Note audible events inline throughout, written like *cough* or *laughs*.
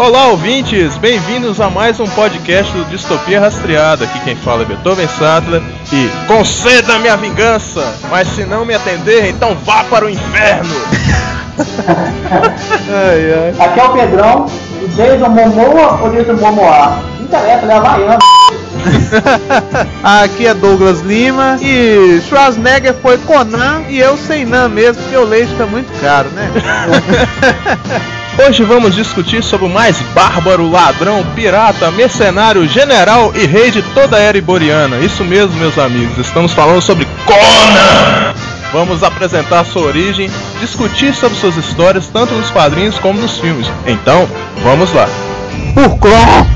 Olá, ouvintes! Bem-vindos a mais um podcast do Distopia Rastreada. Aqui quem fala é Beethoven Sattler e conceda minha vingança, mas se não me atender, então vá para o inferno! *laughs* ai, ai. Aqui é o Pedrão, o Jason Momoa ou Jason Momoa? Não interessa, ele é havaiano. *laughs* Aqui é Douglas Lima e Schwarzenegger foi Conan e eu sem Nan mesmo, porque o leite tá muito caro, né? *laughs* Hoje vamos discutir sobre o mais bárbaro, ladrão, pirata, mercenário, general e rei de toda a era iboriana. Isso mesmo, meus amigos, estamos falando sobre Conan! Vamos apresentar sua origem, discutir sobre suas histórias, tanto nos quadrinhos como nos filmes. Então, vamos lá. Por Cló!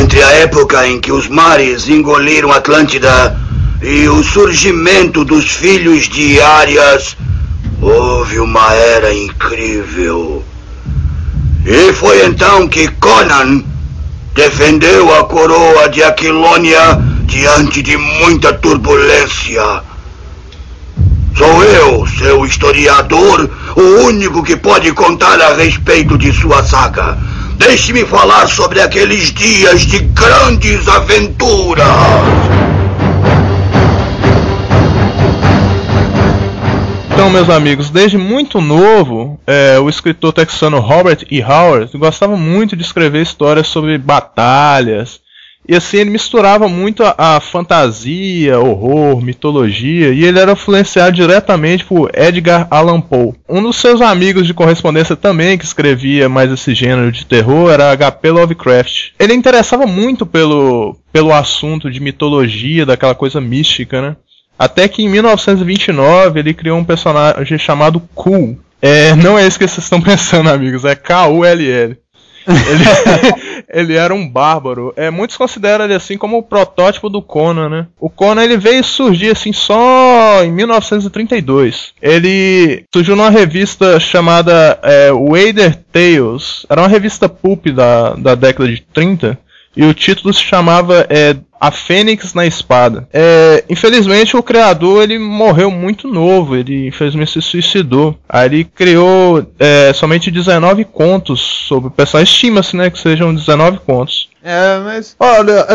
Entre a época em que os mares engoliram Atlântida e o surgimento dos filhos de Arias, houve uma era incrível. E foi então que Conan defendeu a coroa de Aquilônia diante de muita turbulência. Sou eu, seu historiador, o único que pode contar a respeito de sua saga. Deixe-me falar sobre aqueles dias de grandes aventuras. Então, meus amigos, desde muito novo, é, o escritor texano Robert E. Howard gostava muito de escrever histórias sobre batalhas. E assim, ele misturava muito a, a fantasia, horror, mitologia, e ele era influenciado diretamente por Edgar Allan Poe. Um dos seus amigos de correspondência também, que escrevia mais esse gênero de terror, era H.P. Lovecraft. Ele interessava muito pelo, pelo assunto de mitologia, daquela coisa mística, né? Até que em 1929 ele criou um personagem chamado Cool. É, não é isso que vocês estão *laughs* pensando, amigos, é K-U-L-L. Ele, *laughs* ele era um bárbaro. É, muitos consideram ele assim como o protótipo do Conan, né? O Conan ele veio surgir assim só em 1932. Ele surgiu numa revista chamada é, Wader Tales. Era uma revista pulp da, da década de 30. E o título se chamava é, A Fênix na Espada. É, infelizmente o criador ele morreu muito novo, ele infelizmente se suicidou. Aí ele criou é, somente 19 contos sobre o pessoal. Estima-se né, que sejam 19 contos. É, mas olha,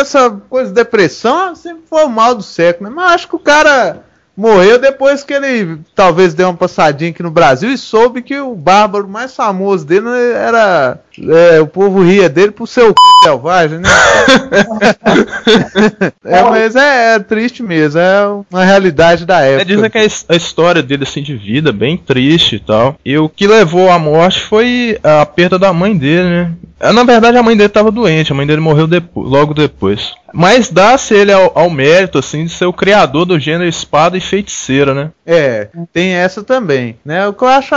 essa coisa de depressão sempre foi o mal do século, né? Mas acho que o cara morreu depois que ele talvez deu uma passadinha aqui no Brasil e soube que o bárbaro mais famoso dele era. É, o povo ria dele por ser o c... selvagem, né? *laughs* é, mas é, é, triste mesmo, é uma realidade da época. É, dizem que a, a, história dele assim de vida bem triste e tal. E o que levou à morte foi a perda da mãe dele, né? Na verdade, a mãe dele estava doente, a mãe dele morreu depois, logo depois. Mas dá-se ele ao, ao, mérito, assim, de ser o criador do gênero espada e feiticeira, né? É, tem essa também, né? O que eu acho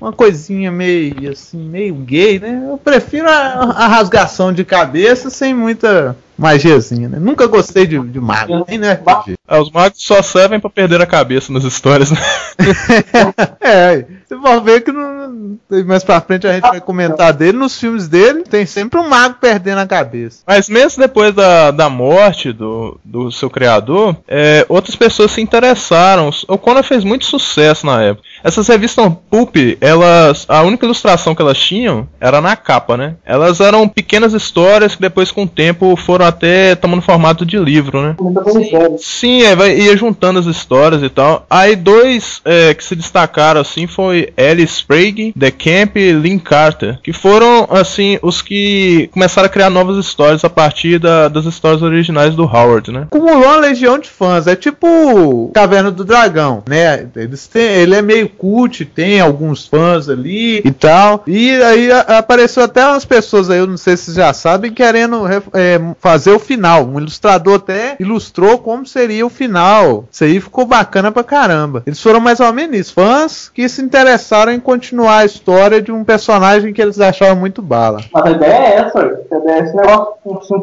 uma coisinha meio, assim, meio gay, né? Eu prefiro a, a rasgação de cabeça sem muita magiazinha, né? Nunca gostei de, de mago, nem no RPG. É, os magos só servem para perder a cabeça nas histórias, né? *laughs* é, você vai ver que não, mais pra frente a gente vai comentar dele, nos filmes dele tem sempre um mago perdendo a cabeça. Mas mesmo depois da, da morte do, do seu criador, é, outras pessoas se interessaram. O Conan fez muito sucesso na época. Essas revistas Pulp, elas. A única ilustração que elas tinham era na capa, né? Elas eram pequenas histórias que depois, com o tempo, foram até tomando formato de livro, né? Sim, é, vai, ia juntando as histórias e tal. Aí dois é, que se destacaram assim foi Alice Sprague, The Camp e Lynn Carter, que foram assim os que começaram a criar novas histórias a partir da, das histórias originais do Howard, né? Acumulou uma legião de fãs, é tipo Caverna do Dragão, né? Eles têm, ele é meio cult, tem alguns fãs ali e tal. E aí a, apareceu até umas pessoas aí, eu não sei se já sabem, querendo é, fazer o final. Um ilustrador até ilustrou como seria o final. Isso aí ficou bacana pra caramba. Eles foram mais ou menos isso. Fãs que se interessaram em continuar a história de um personagem que eles achavam muito bala. Mas a ideia é essa, esse negócio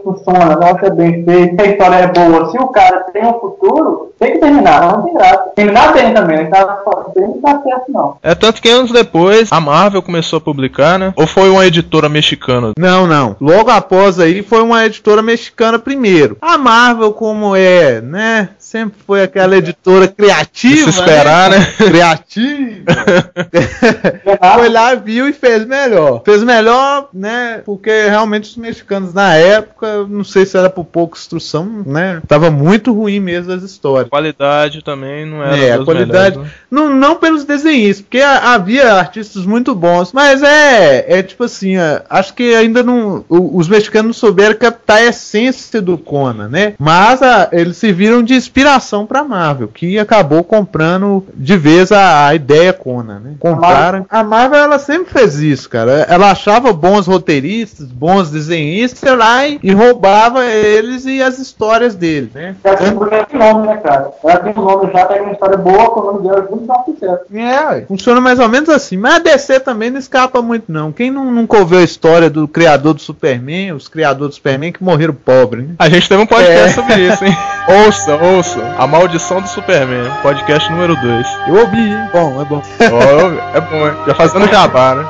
funciona, o negócio é bem feito, a história é boa. Se o cara tem um futuro, tem que terminar, não tem graça. Terminar bem também, tá? Tem que tá certo, não. É tanto que anos depois a Marvel começou a publicar, né? Ou foi uma editora mexicana? Não, não. Logo após aí foi uma editora mexicana primeiro. A Marvel, como é, né? Sempre foi aquela editora criativa. Se esperar, né? *laughs* Criativa. *laughs* foi lá, viu e fez melhor. Fez melhor, né? Porque realmente os mexicanos na época, não sei se era por pouca instrução, né? Tava muito ruim mesmo as histórias. A qualidade também não era É, a qualidade. melhores, né? Não, não pelos desenhistas, porque havia artistas muito bons, mas é, é tipo assim, acho que ainda não. os mexicanos não souberam captar a essência do Conan, né? Mas a- eles serviram de inspiração pra Marvel, que acabou comprando de vez a, a ideia Conan, né? Compraram. A Marvel, ela sempre fez isso, cara. Ela achava bons roteiristas, bons desenhistas, sei lá, e, e roubava eles e as histórias deles, né? Já tem tem nome, né, cara? Ela tem um nome já, pega uma história boa, com o nome dela junto, dá um sucesso. É, funciona mais ou menos assim. Mas a DC também não escapa muito, não. Quem não, nunca ouviu a história do criador do Superman, os criadores do Superman que morreram pobres, né? A gente teve um podcast É. sobre isso, hein? *laughs* ouça, ouça. A Maldição do Superman, podcast número 2. Eu ouvi, hein? Bom, é bom. é bom, hein? Já fazendo jabá, né?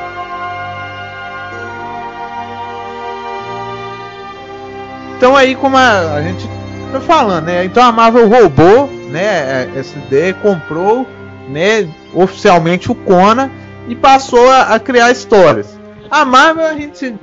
*laughs* Então aí, como a, a gente tá falando, né? Então a Marvel roubou, né? Essa ideia, comprou, né? Oficialmente o Conan e passou a, a criar histórias. A Marvel a gente te-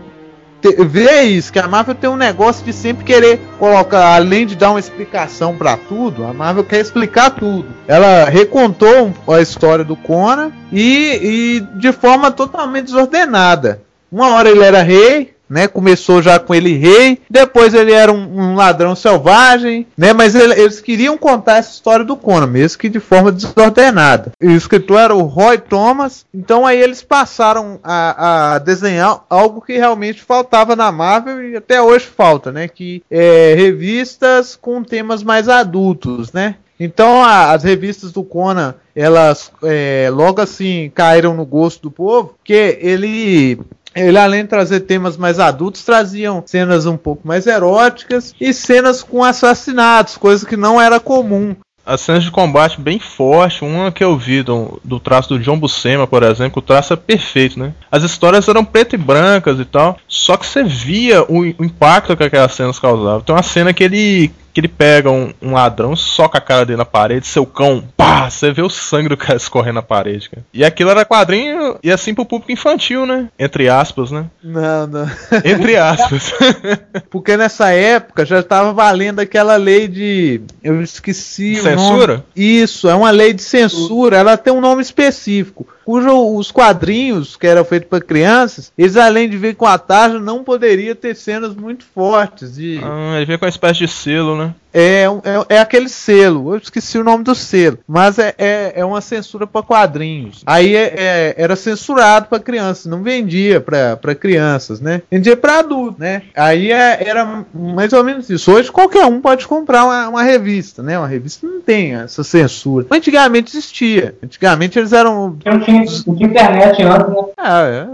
vê isso, que a Marvel tem um negócio de sempre querer colocar, além de dar uma explicação pra tudo, a Marvel quer explicar tudo. Ela recontou a história do Conan e, e de forma totalmente desordenada. Uma hora ele era rei, né? Começou já com ele rei, depois ele era um, um ladrão selvagem, né? Mas ele- eles queriam contar essa história do Conan, mesmo que de forma desordenada. E o escritor era o Roy Thomas, então aí eles passaram a, a desenhar algo que realmente faltava na Marvel e até hoje falta, né? Que é revistas com temas mais adultos, né? Então a- as revistas do Conan, elas é, logo assim caíram no gosto do povo, porque ele ele, além de trazer temas mais adultos, traziam cenas um pouco mais eróticas e cenas com assassinatos, coisa que não era comum. As cenas de combate bem forte, uma que eu vi do, do traço do John Buscema, por exemplo, o traço é perfeito, né? As histórias eram preto e brancas e tal, só que você via o, o impacto que aquelas cenas causavam. Tem uma cena que ele que ele pega um, um ladrão, soca a cara dele na parede, seu cão, pá, você vê o sangue do *laughs* cara escorrendo na parede, cara. E aquilo era quadrinho, e assim pro público infantil, né? Entre aspas, né? Não, não. *laughs* Entre aspas. *laughs* Porque nessa época já estava valendo aquela lei de. Eu esqueci o Censura? Isso, é uma lei de censura. Ela tem um nome específico. Cujo os quadrinhos que eram feitos para crianças, eles além de ver com a tarja, não poderia ter cenas muito fortes. De, ah, ele vem com uma espécie de selo, né? É, um- é, é aquele selo, eu esqueci o nome do selo, mas é, é, é uma censura para quadrinhos. Aí é- é- era censurado para crianças, não vendia para crianças, né? Vendia para adultos, né? Aí é- era mais ou menos isso. Hoje qualquer um pode comprar uma, uma revista, né? Uma revista não tem essa censura. Antigamente existia. Antigamente eles eram não tinha, não tinha internet antes, né? ah, é,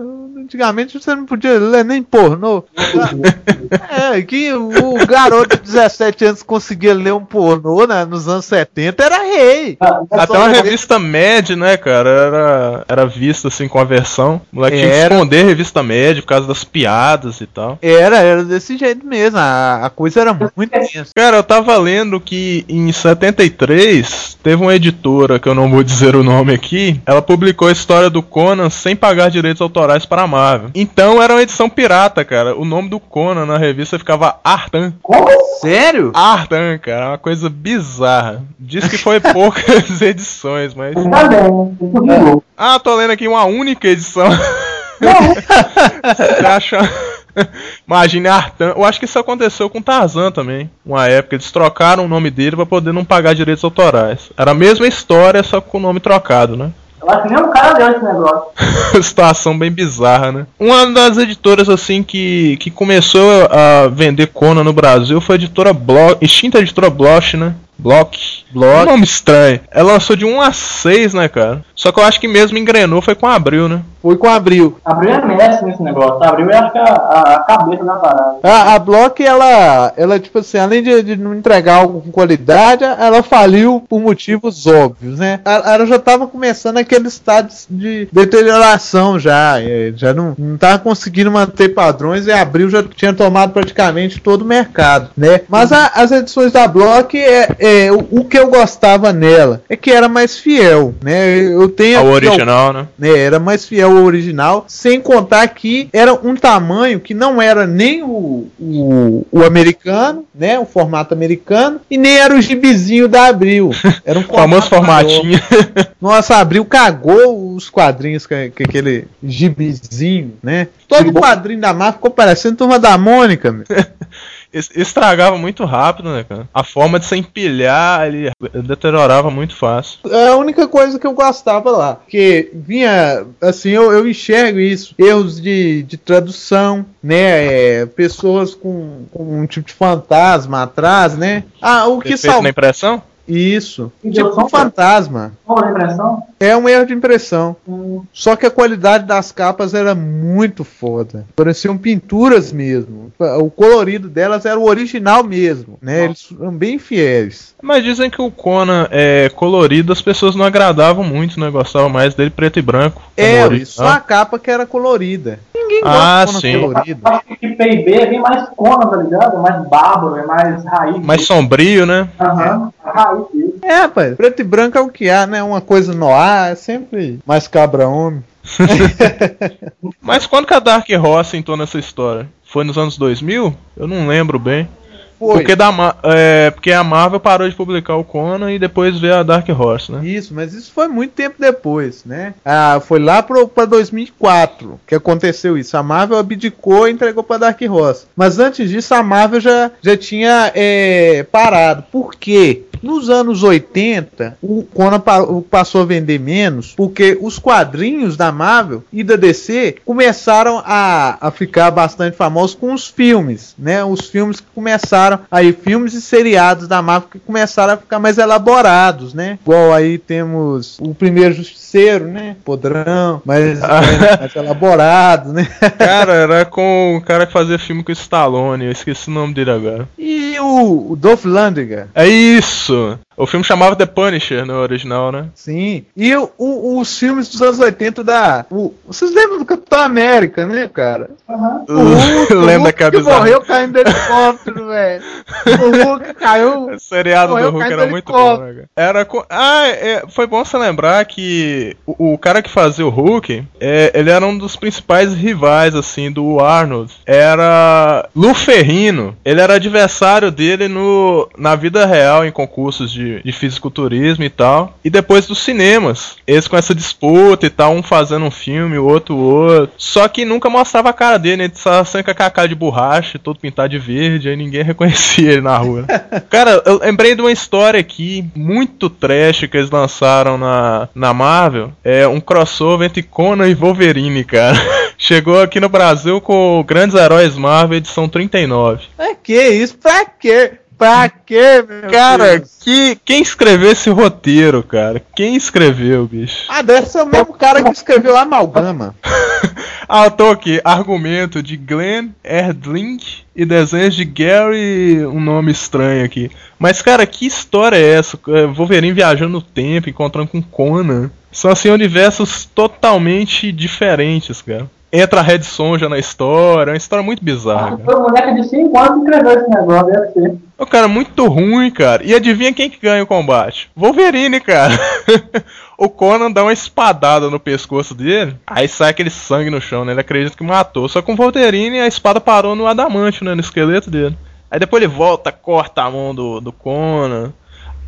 antigamente você não podia ler nem pornô. *laughs* é, que o garoto de 17 anos conseguia ler um pornô né, nos anos 70 era rei. Até uma revista Mad, né, cara, era, era vista assim com a versão. O moleque tinha que Era. esconder a revista Mad por causa das piadas e tal. Era, era desse jeito mesmo. A, a coisa era muito tensa. Cara, eu tava lendo que em 73 teve uma editora, que eu não vou dizer o nome aqui, ela publicou a história do Conan sem pagar direitos autorais para a Marvel. Então era uma edição pirata, cara. O nome do Conan na revista ficava Artan. Como? Sério? Artan, cara, uma coisa bizarra. Diz que foi poucas *laughs* edições, mas. Tá bem, né? Ah, tô lendo aqui uma única edição. *laughs* Você acha? Imagine Artan. Eu acho que isso aconteceu com Tarzan também. Uma época eles trocaram o nome dele pra poder não pagar direitos autorais. Era a mesma história, só com o nome trocado, né? Eu acho que nem um cara deu esse negócio. *laughs* Situação bem bizarra, né? Uma das editoras assim que, que começou a vender Conan no Brasil foi a editora Bloch, extinta editora Bloch, né? Block. Block. Um nome estranho. Ela lançou de 1 a 6, né, cara? Só que eu acho que mesmo engrenou foi com Abril, né? Foi com Abril. Abril é mestre nesse negócio. Abril é acho que a, a, a cabeça da parada. A, a Block, ela, ela, tipo assim, além de, de não entregar algo com qualidade, ela faliu por motivos óbvios, né? Ela, ela já tava começando aquele estado de deterioração já. Já não, não tava conseguindo manter padrões e Abril já tinha tomado praticamente todo o mercado, né? Mas a- as edições da Block, é, é, o, o que eu gostava nela é que era mais fiel, né? Eu tenho Ao original, né? né, era mais fiel ao original, sem contar que era um tamanho que não era nem o, o, o americano, né, o formato americano, e nem era o gibizinho da Abril. *laughs* Era um famoso formato formatinho. *laughs* Nossa, Abril cagou os quadrinhos com, com aquele gibizinho, né? Todo quadrinho da Marvel ficou parecendo Turma da Mônica, meu. *laughs* Es- Estragava muito rápido, né, cara? A forma de se empilhar, ele deteriorava muito fácil. É a única coisa que eu gostava lá. Que vinha, assim, eu, eu enxergo isso. Erros de, de tradução, né? é, pessoas com, com um tipo de fantasma atrás, né? Ah, o que salva. na impressão? Isso. Tipo um fantasma. Impressão? É um erro de impressão. Hum, Só que a qualidade das capas era muito foda. Pareciam pinturas mesmo. O colorido delas era o original mesmo, né? Eles eram bem fiéis. Mas dizem que o Conan é colorido, as pessoas não agradavam muito, né? Gostavam mais dele preto e branco. É, só a capa que era colorida. Ninguém Ah, gosta de sim. colorida. acho que PIB é bem mais cona, tá ligado? É mais bárbaro, é mais raiz. Mais sombrio, né? Aham, raiz dele. É, rapaz, preto e branco é o que há, né? Uma coisa no ar, é sempre mais cabra homem. *laughs* Mas quando que a Dark Horse entrou nessa história? Foi nos anos 2000? Eu não lembro bem. Foi. Porque, da, é, porque a Marvel parou de publicar o Conan e depois veio a Dark Horse, né? Isso, mas isso foi muito tempo depois, né? Ah, foi lá pro, pra 2004 que aconteceu isso. A Marvel abdicou e entregou pra Dark Horse. Mas antes disso, a Marvel já, já tinha é, parado. Por quê? Nos anos 80, o Conan pa- passou a vender menos porque os quadrinhos da Marvel e da DC começaram a, a ficar bastante famosos com os filmes, né? Os filmes que começaram aí, filmes e seriados da Marvel que começaram a ficar mais elaborados, né? Igual aí temos o primeiro Justiceiro, né? Podrão, mais, *laughs* mais elaborado, né? *laughs* Cara, era com o cara que fazia filme com o Stallone, eu esqueci o nome dele agora. E o, o Dolph Lundgren, É isso! O filme chamava The Punisher no original, né? Sim. E o- o- os filmes dos anos 80 da. o- vocês lembram do Capitão América, né, cara? Aham. O Hulk, o Lembra Hulk que morreu caindo do helicóptero, velho. O Hulk caiu. O *laughs* seriado Morreu do Hulk era muito bom, né, cara? Era com... Ah, é, foi bom você lembrar que o, o cara que fazia o Hulk, é, ele era um dos principais rivais, assim, do Arnold. Era Lu Ferrino. Ele era adversário dele no, na vida real, em concursos de, de fisiculturismo e tal. E depois dos cinemas. Eles com essa disputa e tal, um fazendo um filme, o outro o outro. Só que nunca mostrava a cara dele, né? ele sempre com a cara de borracha, todo pintado de verde, aí ninguém *laughs* reconhecia ele na rua. *laughs* Cara, eu lembrei de uma história aqui, muito trash, que eles lançaram na, na Marvel. É um crossover entre Conan e Wolverine, cara. *laughs* Chegou aqui no Brasil com Grandes Heróis Marvel, edição 39. Pra que isso? Pra quê? Pra quê, meu Cara, Deus? que, quem escreveu esse roteiro, cara? Quem escreveu, bicho? Ah, deve ser o mesmo cara que escreveu Amalgama. *laughs* Ah, eu tô aqui. Argumento de Glenn Erdling e desenhos de Gary, um nome estranho aqui. Mas, cara, que história é essa? É, Wolverine viajando no tempo, encontrando com Conan. São, assim, universos totalmente diferentes, cara. Entra a Red Sonja na história, é uma história muito bizarra, cara. Foi um moleque de 5 anos que escreveu esse negócio, deve ser. O cara, muito ruim, cara. E adivinha quem que ganha o combate? Wolverine, cara. *laughs* o Conan dá uma espadada no pescoço dele, aí sai aquele sangue no chão, né? Ele acredita que matou. Só com o Wolverine a espada parou no adamante, né? No esqueleto dele. Aí depois ele volta, corta a mão do, do Conan.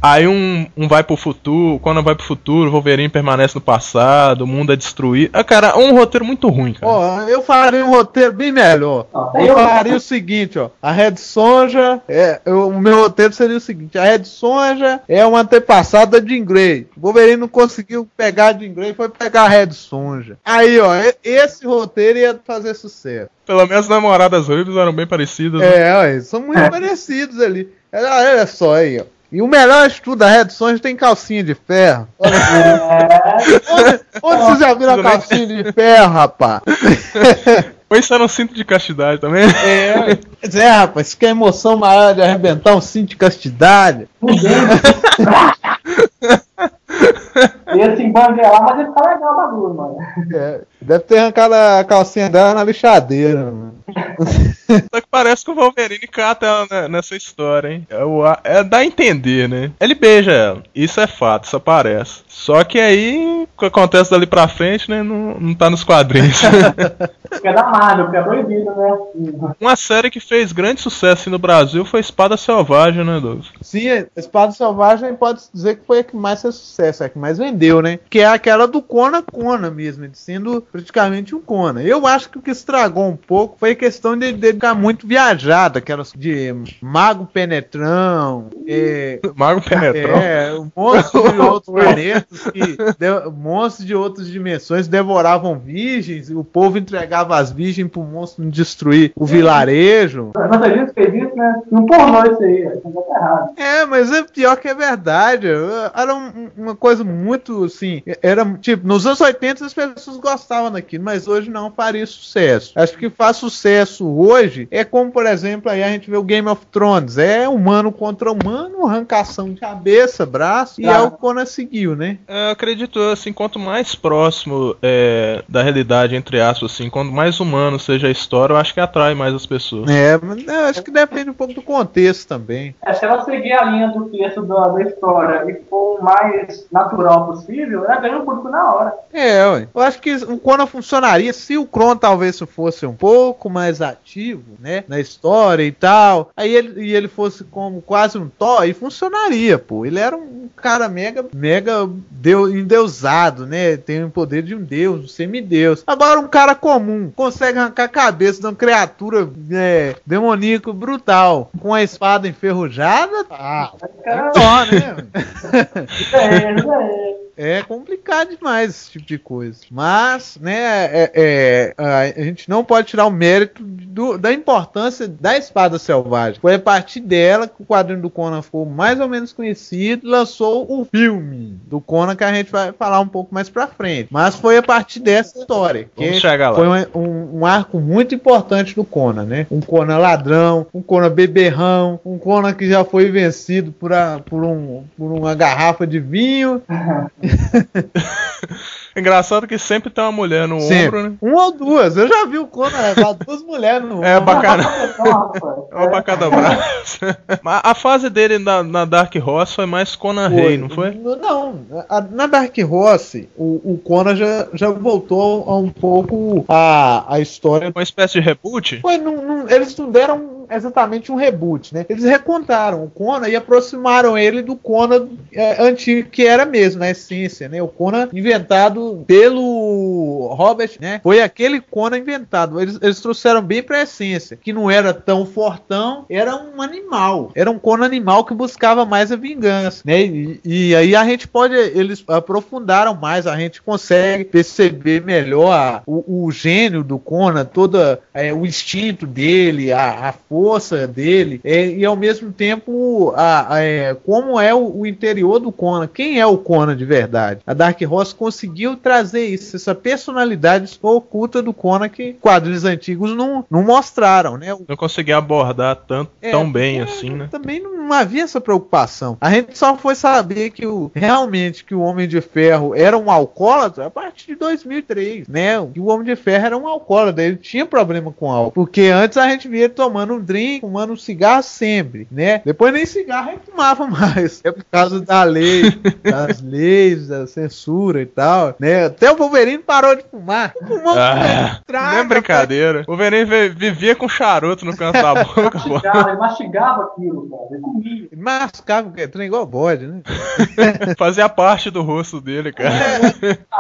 Aí um, um vai pro futuro, o Conan vai pro futuro, o Wolverine permanece no passado, o mundo é destruído. Ah, cara, é um roteiro muito ruim, cara. Ó, eu faria um roteiro bem melhor. Ó, Eu faria o seguinte, ó. A Red Sonja, é, eu- o meu roteiro seria o seguinte: a Red Sonja é uma antepassada de Grey. O Wolverine não conseguiu pegar a Jean Grey, foi pegar a Red Sonja. Aí, ó, esse roteiro ia fazer sucesso. Pelo menos as namoradas ruivas eram bem parecidas. né? É, ó, eles são muito É. parecidos ali. Olha só aí, ó. E o melhor estudo da Red Sonja tem calcinha de ferro. Olha aqui. É, Onde, onde vocês já viram a calcinha de ferro, rapaz? Ou isso era um cinto de castidade também? É, pois é, rapaz, isso que é emoção maior de arrebentar um cinto de castidade. *laughs* ia se embanguelar, mas ia ficar legal o bagulho, mano. É, deve ter arrancado a calcinha dela na lixadeira, mano. Só que parece que o Wolverine cata ela nessa história, hein? É, o, é dá a entender, né? Ele beija ela. Isso é fato, isso aparece. Só que aí, o que acontece dali pra frente, né? Não, não tá nos quadrinhos. *laughs* Porque é da Marvel, porque é proibido, né? Uma série que fez grande sucesso assim, no Brasil foi Espada Selvagem, né, Douglas? Sim, Espada Selvagem pode dizer que foi a que mais fez sucesso, a que mais vendeu, né? Que é aquela do Kona Kona mesmo, de sendo praticamente um Kona. Eu acho que o que estragou um pouco foi a questão de, de ficar muito viajada, aquelas de mago penetrão, é, *laughs* Mago Penetrão. É, monstros de *laughs* outros planetas, que de- monstros de outras dimensões devoravam virgens, e o povo entregava as virgens pro monstro não destruir o vilarejo. Mas disse que fez isso, né? Não pornô isso aí. Isso tá errado. É, mas é pior que é verdade. Era um- uma coisa muito assim. Era tipo, nos anos 80 as pessoas gostavam daquilo, mas hoje não faria sucesso. Acho que faz sucesso hoje é como, por exemplo, aí a gente vê o Game of Thrones. É humano contra humano, arrancação de cabeça, braço, e Ah. é o que Conan seguiu, né? É, eu acredito, assim, quanto mais próximo é, da realidade, entre aspas, assim, quanto mais humano seja a história, eu acho que atrai mais as pessoas. É, mas eu acho que depende um pouco do contexto também. É, se ela seguir a linha do texto da, da história e for o mais natural possível, ela ganha o público na hora. É, ué. eu acho que o Conan funcionaria se o Kron talvez fosse um pouco mais ativo, né, na história e tal. Aí ele, e ele fosse como quase um Thor, aí funcionaria, pô. Ele era um cara mega, mega deu, endeusado, né? Tem o poder de um deus, um semideus. Agora um cara comum consegue arrancar a cabeça de uma criatura é, demoníaco brutal com a espada enferrujada. Ah, Cara, Thor, né? *laughs* é, é. É complicado demais esse tipo de coisa. Mas, né, é- é, a, gente não pode tirar o mérito do- da importância da espada selvagem. Foi a partir dela que o quadrinho do Conan ficou mais ou menos conhecido e lançou o filme do Conan que a gente vai falar um pouco mais pra frente. Mas foi a partir dessa história. Que Vamos chegar lá. Foi um, um- um arco muito importante do Conan, né? Um Conan ladrão, um Conan beberrão, um Conan que já foi vencido por, a- por um- por uma garrafa de vinho. *laughs* *laughs* Engraçado que sempre tem uma mulher no ombro, né? Um ou duas. Eu já vi o Conan levar duas mulheres no É ombro. bacana. Nossa, Uma pra cada braço. *laughs* A fase dele na, na Dark Horse foi mais Conan Rei, não foi? Não, na Dark Horse, o, o Conan já, já voltou a um pouco a, a história. Uma espécie de reboot? Foi, não- não- eles não deram exatamente um reboot, né? Eles recontaram o Conan e aproximaram ele do Conan é, antigo, que era mesmo, na essência, né? O Conan inventado pelo Robert, né? Foi aquele Conan inventado. Eles, eles trouxeram bem pra essência, que não era tão fortão, era um animal. Era um Conan animal que buscava mais a vingança, né? E, e aí a gente pode, eles aprofundaram mais, a gente consegue perceber melhor a- o, o gênio do Conan, toda é, o instinto dele, a, a força dele, é, e ao mesmo tempo a, a- é, como é o, o interior do Conan, quem é o Conan de verdade. A Dark Horse conseguiu trazer isso, essa personalidade oculta do Conan que quadrinhos antigos não, não mostraram, né? Não consegui abordar tanto, é, tão bem assim, né? Também não havia essa preocupação. A gente só foi saber que o realmente que o Homem de Ferro era um alcoólatra a partir de 2003, né? Que o Homem de Ferro era um alcoólatra, ele tinha problema com álcool, porque antes a gente via ele tomando um drink, fumando um cigarro sempre, né? Depois nem cigarro ele fumava *laughs* mais. É por causa da lei, *laughs* das leis, da censura e tal, né? Até o Wolverine parou de fumar. Fumou Ah, traga, não é brincadeira. O vi- vivia com charuto no canto da *laughs* boca, mastigava, ele mastigava aquilo, cara. Ele comia. Ele mascava, porque é trem igual bode, né? Fazia parte do rosto dele, cara.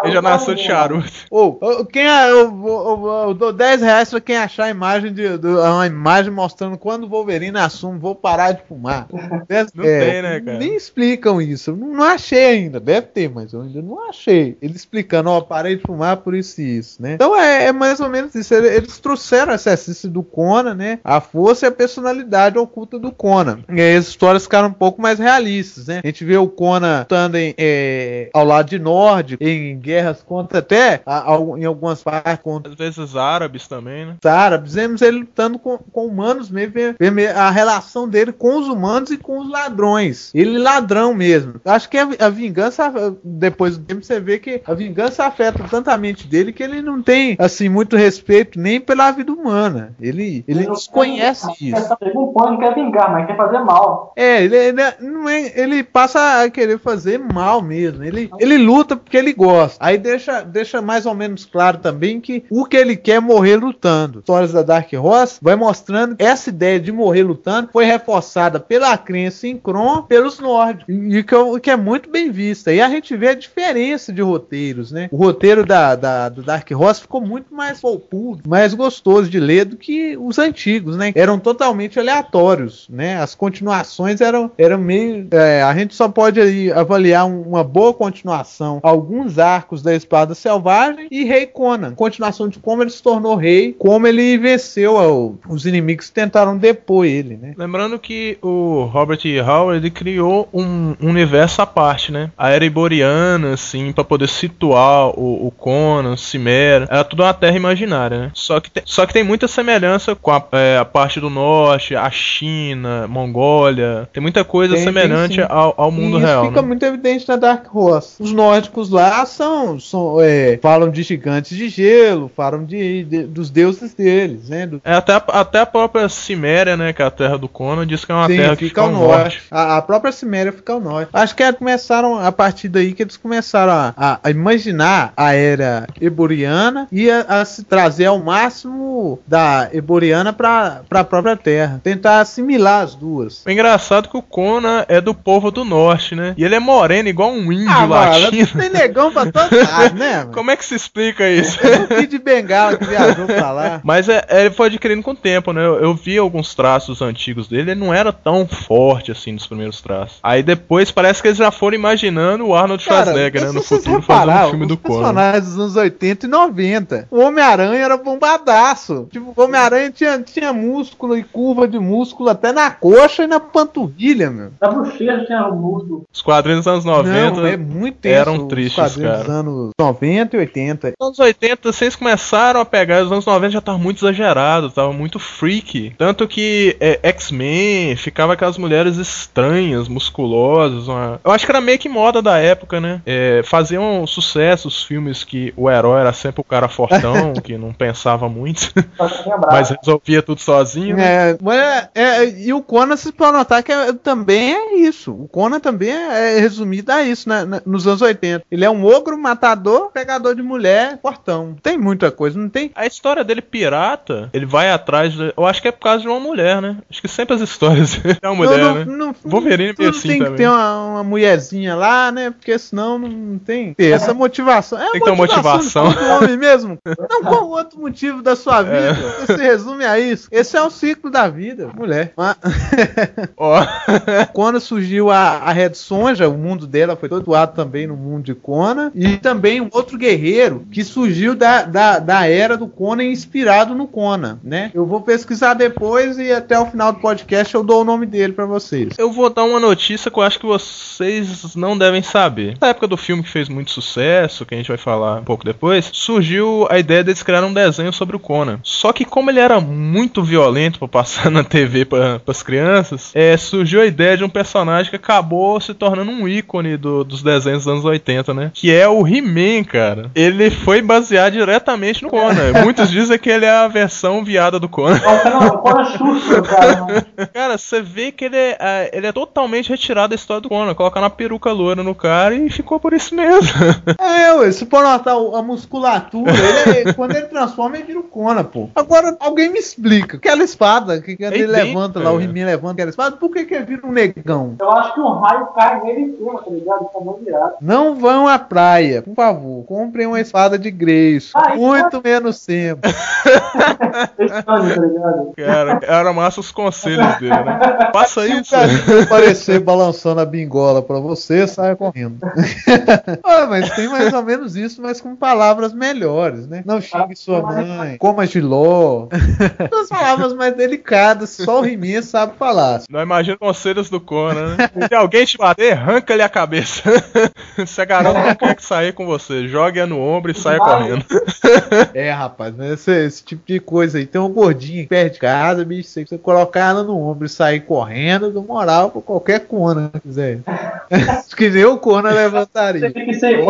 Ele já nasceu de charuto. Ô, quem é, eu, eu- eu- eu dou 10 reais pra quem achar a imagem de, do- uma imagem mostrando mostrando quando o Wolverine assume, vou parar de fumar. Deve- *laughs* Não tem, né, cara? Nem explicam isso. Não, não achei ainda. Deve ter, mas eu ainda não achei. Ele explicando, ó, parei de fumar por isso e isso, né? Então é, é mais ou menos isso. Ele- Eles trouxeram essa essência do Conan, né? A força e a personalidade oculta do Conan. E aí as histórias ficaram um pouco mais realistas, né? A gente vê o Conan lutando em, é, ao lado de Nord, em guerras contra até, a- al- em algumas partes, contra Às vezes árabes também, né? os árabes, vemos ele lutando com, com humanos vê a relação dele com os humanos e com os ladrões. Ele ladrão mesmo. Acho que a, vingança, depois do tempo você vê que a vingança afeta tanto a mente dele que ele não tem, assim, muito respeito nem pela vida humana. Ele, ele desconhece isso. Ele não quer vingar, mas quer fazer mal. É, ele, ele, não é- ele passa a querer fazer mal mesmo. Ele, ele luta porque ele gosta. Aí deixa, deixa mais ou menos claro também que o que ele quer é morrer lutando. Histórias da Dark Horse vai mostrando que essa ideia de morrer lutando foi reforçada pela crença em Kron pelos nórdicos. E, que, que é muito bem vista. E a gente vê a diferença de roteiros, né? O roteiro da, da, do Dark Horse ficou muito mais puro, mais gostoso de ler do que os antigos, né? Eram totalmente aleatórios, né? As continuações eram, eram meio. é, a gente só pode aí avaliar um- uma boa continuação, alguns arcos da Espada Selvagem e Rei Conan. Continuação de como ele se tornou rei, como ele venceu ao- os inimigos tentaram depor ele, né? Lembrando que o Robert E. Howard ele criou um universo à parte, né? A era iboriana, assim, pra poder situar o, o Conan, Cimera. Era tudo uma terra imaginária, né? Só que tem, só que tem muita semelhança com a, é, a parte do norte, a China, Mongólia. Tem muita coisa Tem, tem semelhante sim. ao, ao mundo e isso real. fica né? muito evidente na Dark Horse. Os nórdicos lá são, são é, falam de gigantes de gelo, falam de, de- dos deuses deles, né? Do, É, até, a- até a própria Ciméria, né? Que é a terra do Conan, diz que é uma Sim, terra que fica fica ao norte. norte. A, a própria Ciméria fica ao norte. Acho que é, começaram a partir daí que eles começaram a, a- a imaginar a era eboriana e a, se trazer ao máximo da eboriana para a própria terra. Tentar assimilar as duas. O engraçado é que o Conan é do povo do norte, né? E ele é moreno, igual um índio Ah, mano, latino. tem negão pra todo *laughs* lado, né? mano? Como é que se explica isso? O Kid de Bengala que viajou pra lá. *laughs* Mas é, é, ele foi adquirindo com o tempo, né? Eu, eu vi alguns traços antigos dele, ele não era tão forte assim nos primeiros traços. Aí depois parece que eles já foram imaginando o Arnold Schwarzenegger, né? se No futuro reparar, um filme os do Conan. personagens dos anos 80 e 90. O Homem-Aranha era bombadaço. Tipo, o Homem-Aranha tinha, tinha músculo e curva de músculo até na coxa e na panturrilha, meu. Bochecha tinha músculo. Os quadrinhos dos anos 90. Não, é muito eram os tristes, quadrinhos cara. dos anos 90 e 80. Nos anos 80, vocês começaram a pegar, os anos 90 já tava muito exagerado, tava muito freaky. Tanto que é, X-Men ficava aquelas mulheres estranhas, musculosas. uma- Eu acho que era meio que moda da época, né? É, faziam sucesso os filmes que o herói era sempre o cara fortão, *laughs* que não pensava muito, *laughs* mas resolvia tudo sozinho. né? É, mas é- é, e o Conan, vocês podem notar que é- também é isso. O Conan também é, é resumido a isso, né, na- nos anos 80. Ele é um ogro, matador, pegador de mulher, fortão. Tem muita coisa, não tem. A história dele pirata, ele vai atrás. Eu acho que é por causa de uma mulher, né? Acho que sempre as histórias *laughs* é uma mulher, não, né? não, não, Wolverine é tudo assim tem também. que ter uma, uma mulherzinha lá, né? Porque senão não, não tem ter essa motivação. É Tem que ter uma motivação. do homem mesmo. *laughs* Não, qual outro motivo da sua vida? É. Você se resume a isso. Esse é o ciclo da vida, mulher. Mas- *laughs* Ó. Quando surgiu a, a Red Sonja, o mundo dela foi todo doado também no mundo de Conan. E também um outro guerreiro que surgiu da, da, da era do Conan inspirado no Conan, né? Eu vou pesquisar depois e até o final do podcast eu dou o nome dele pra vocês. Eu vou dar uma notícia que eu acho que vocês não devem saber. Na época do filme que fez muito sucesso, que a gente vai falar um pouco depois, surgiu a ideia deles criar um desenho sobre o Conan. Só que como ele era muito violento pra passar *laughs* na TV para as crianças, é, surgiu a ideia de um personagem que acabou se tornando um ícone do- dos desenhos dos anos 80, né? Que é o He-Man, cara. Ele foi baseado diretamente no Conan. *laughs* Muitos dizem que ele é a versão viada do Conan. Quando chuta, cara. *laughs* Cara, você vê que ele é, é, ele é totalmente retirado da história do Conan, colocar uma peruca loira no cara e ficou por isso mesmo. *laughs* É, ué, se for notar o- a musculatura, ele é- quando ele transforma, ele vira o Conan, pô. Agora, alguém me explica. Aquela espada que quando É ele levanta lá, o é. He-Man levanta aquela espada, por que, que ele vira um negão? Eu acho que o raio cai nele em cima, tá ligado? Tá muito virado. Não vão à praia, por favor. Comprem uma espada de Grace. Ah, isso muito menos tempo. *laughs* Tá ligado? Cara, era massa os conselhos dele, né? Se o isso. cachorro aparecer balançando a bingola pra você, saia correndo. *laughs* ah, mas tem mais ou menos isso, mas com palavras melhores, né? Não xingue sua mãe, coma giló. As palavras mais delicadas, só o He-Man sabe falar. Não imagina conselhos do Conan, né? Se alguém te bater, arranca-lhe a cabeça. Se a garota não quer que saia com você, jogue-a no ombro e saia correndo. É, rapaz, mas esse, esse tipo de coisa aí. Tem um gordinho perto de casa, bicho, se você colocar ela no ombro e sair correndo, do moral pra qualquer cona, né, quiser. Acho *laughs* que nem o cona Você levantaria. tem que ser um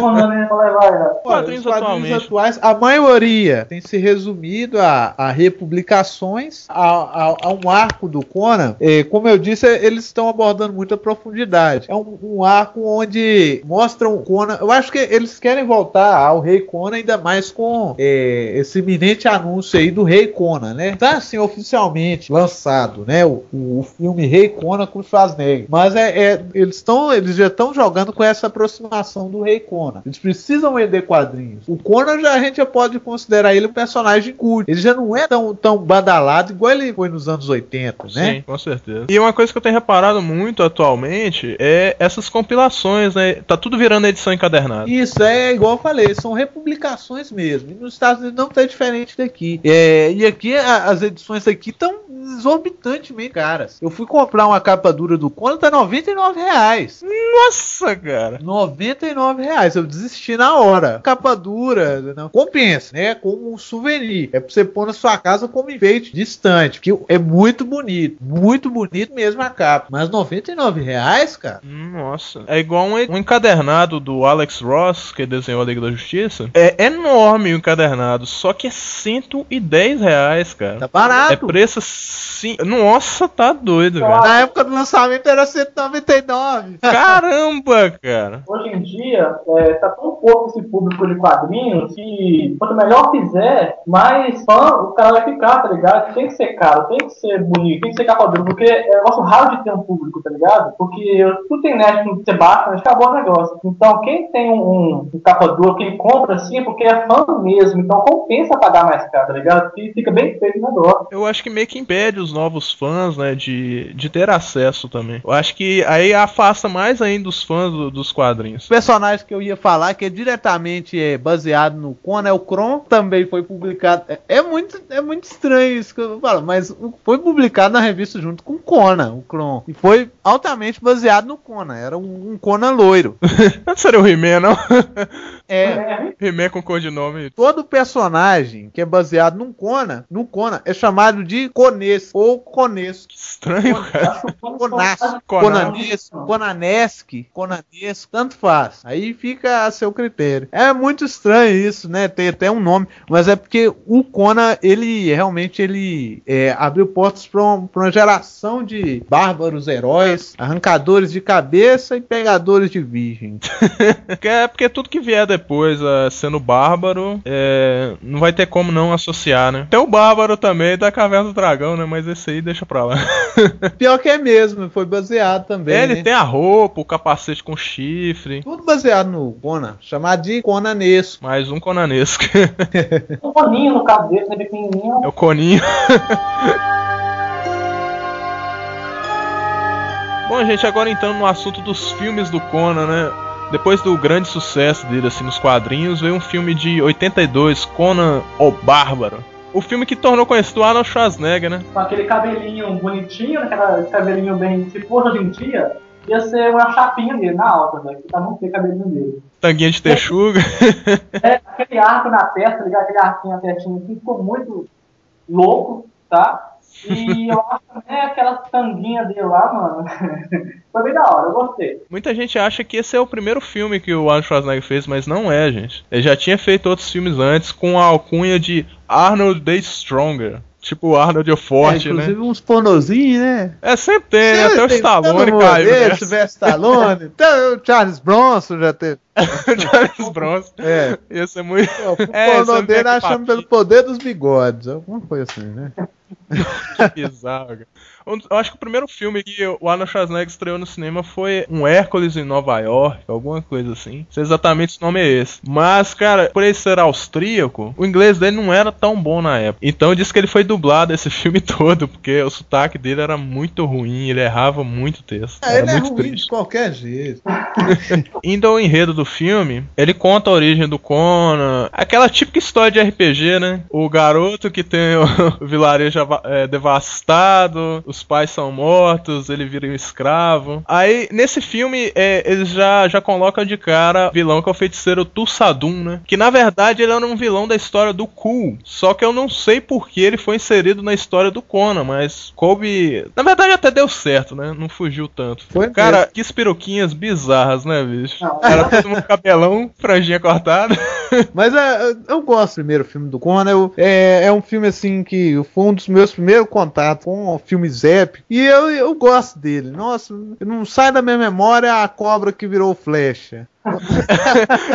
Conan, né, pra levar ela. Quadrinhos atuais, a maioria tem se resumido a, a republicações, a, a- a um arco do Conan. É, como eu disse, eles estão abordando muita profundidade. É um, um arco onde mostram o Conan. Eu acho que eles querem voltar ao Rei Conan, ainda mais com é, esse iminente anúncio aí do Rei Conan, né? Tá assim, oficialmente lançado, né? O, o filme Rei Conan com Schwarzenegger. Mas é, é- eles estão, eles já estão jogando com essa aproximação do Rei Conan. Eles precisam vender quadrinhos. O Conan já a gente já pode considerar ele um personagem cult. Ele já não é tão, tão badalado igual ele foi nos anos 80, né? Sim, com certeza. E uma coisa que eu tenho reparado muito atualmente é essas compilações, né? Tá tudo virando edição encadernada. Isso, é igual eu falei, são republicações mesmo. E nos Estados Unidos não tá diferente daqui. É, e aqui as edições aqui estão exorbitantemente caras. Eu fui comprar uma capa dura do Conan, tá 99 reais. Nossa, cara. 99 reais. Eu desisti na hora. Capa dura, não compensa, né? Como um souvenir. É pra você pôr na sua casa como enfeite distante. Que é muito bonito. Muito bonito mesmo a capa. Mas 99 reais, cara? Nossa. É igual um, um encadernado do Alex Ross, que desenhou a Liga da Justiça. É enorme o encadernado, só que é 110 reais, cara. Tá É barato. preço sim. Nossa, tá doido, velho. Na época do lançamento era 199. *laughs* Caramba, cara. Hoje em dia, é, tá tão pouco esse público de quadrinhos que quanto melhor fizer, mais fã o cara vai ficar, tá ligado? Tem que ser caro, tem que ser bonito, tem que ser capa dura, porque é um negócio raro de ter um público, tá ligado? Porque tudo tem net, não você baixa, mas acabou o negócio. Então, quem tem um, um, um capa dura, quem compra assim, é porque é fã mesmo, então compensa pagar mais caro, tá ligado? E fica bem feito o negócio. Eu acho que meio que impede os novos fãs, né, de, de ter acesso também. Eu acho que aí afasta mais ainda os fãs do- dos quadrinhos. O personagem que eu ia falar, que é diretamente é, baseado no Conan, é o Kron, também foi publicado. É, é muito, é muito estranho isso que eu falo, mas foi publicado na revista junto com o Conan, o Kron. E foi altamente baseado no Conan. Era um, um Conan loiro. *laughs* Não seria o He-Man, não? *laughs* É. *laughs* He-Man com codinome. Todo personagem que é baseado num Conan, no Conan, é chamado de Cones ou Conesco. Que estranho, cara. Conasco, Conan. Conanesco, Conanesque, Conanesco, tanto faz. Aí fica a seu critério. É muito estranho isso, né? Tem até um nome, mas é porque o Conan, ele realmente ele é, abriu portas para uma, pra uma geração de bárbaros heróis, arrancadores de cabeça e pegadores de virgem. *laughs* É porque tudo que vier depois, é, sendo bárbaro, é, não vai ter como não associar, né? Tem o bárbaro também da Caverna do Dragão, né? Mas esse aí deixa pra lá. *laughs* Pior que é mesmo, foi baseado também. É, ele né? tem a roupa, o capacete com chifre. Tudo baseado no Conan, chamado de Conanesco. Mais um conanesco. *laughs* um boninho no cabelo, né, pequenininho. é o Coninho. *laughs* Bom, gente, agora entrando no assunto dos filmes do Conan, né? Depois do grande sucesso dele assim nos quadrinhos, veio um filme de 82, Conan o Bárbaro. O filme que tornou conhecido Arnold Schwarzenegger, né? com aquele cabelinho bonitinho, aquele cabelinho bem. Se fosse hoje em dia, ia ser uma chapinha dele na alta, velho. Que tá muito feio o cabelinho dele. Tanguinha de texuga. É, aquele arco na testa, ligado? Aquele arquinho na testinha assim, ficou muito louco, tá? E eu acho também aquela tanguinha dele lá, mano. *laughs* Foi bem da hora, eu gostei. Muita gente acha que esse é o primeiro filme que o Arnold Schwarzenegger fez, mas não é, gente. Ele já tinha feito outros filmes antes com a alcunha de Arnold the Stronger. Tipo o Arnold o Forte, é, né? inclusive uns pornozinhos, né? É, sempre tem, né? Até o Stallone caiu. né? Sylvester Stallone, até *laughs* o Charles Bronson já teve. *laughs* o Charles Bronson. É. Ia ser muito. O *laughs* É, pornô você dele que achando pelo poder dos bigodes. Alguma coisa assim, né? *laughs* bizarro. cara. Eu acho que o primeiro filme que o Arnold Schwarzenegger estreou no cinema foi um Hércules em Nova York, alguma coisa assim. Não sei exatamente se o nome é esse. Mas, cara, por ele ser austríaco, o inglês dele não era tão bom na época. Então disse que ele foi dublado esse filme todo, porque o sotaque dele era muito ruim, ele errava muito texto. Era ele é ruim triste. de qualquer jeito. Indo ao enredo do filme, ele conta a origem do Conan, aquela típica história de RPG, né? O garoto que tem o, *laughs* vilarejo é, devastado, os pais são mortos, ele vira um escravo. Aí, nesse filme, é, eles já, já colocam de cara o vilão que é o feiticeiro Tulsadum, né? Que na verdade ele era um vilão da história do Cool. Só que eu não sei por que ele foi inserido na história do Conan, mas coube. Na verdade até deu certo, né? Não fugiu tanto. Foi Cara, que espiroquinhas bizarras, né, bicho? Não, Era todo mundo cabelão, franjinha cortada. *laughs* Mas é, eu gosto do primeiro filme do Conan. eu- é, é um filme assim que foi um dos meus primeiros contatos com filmes épicos. E eu, eu gosto dele. Nossa, não sai da minha memória a cobra que virou flecha.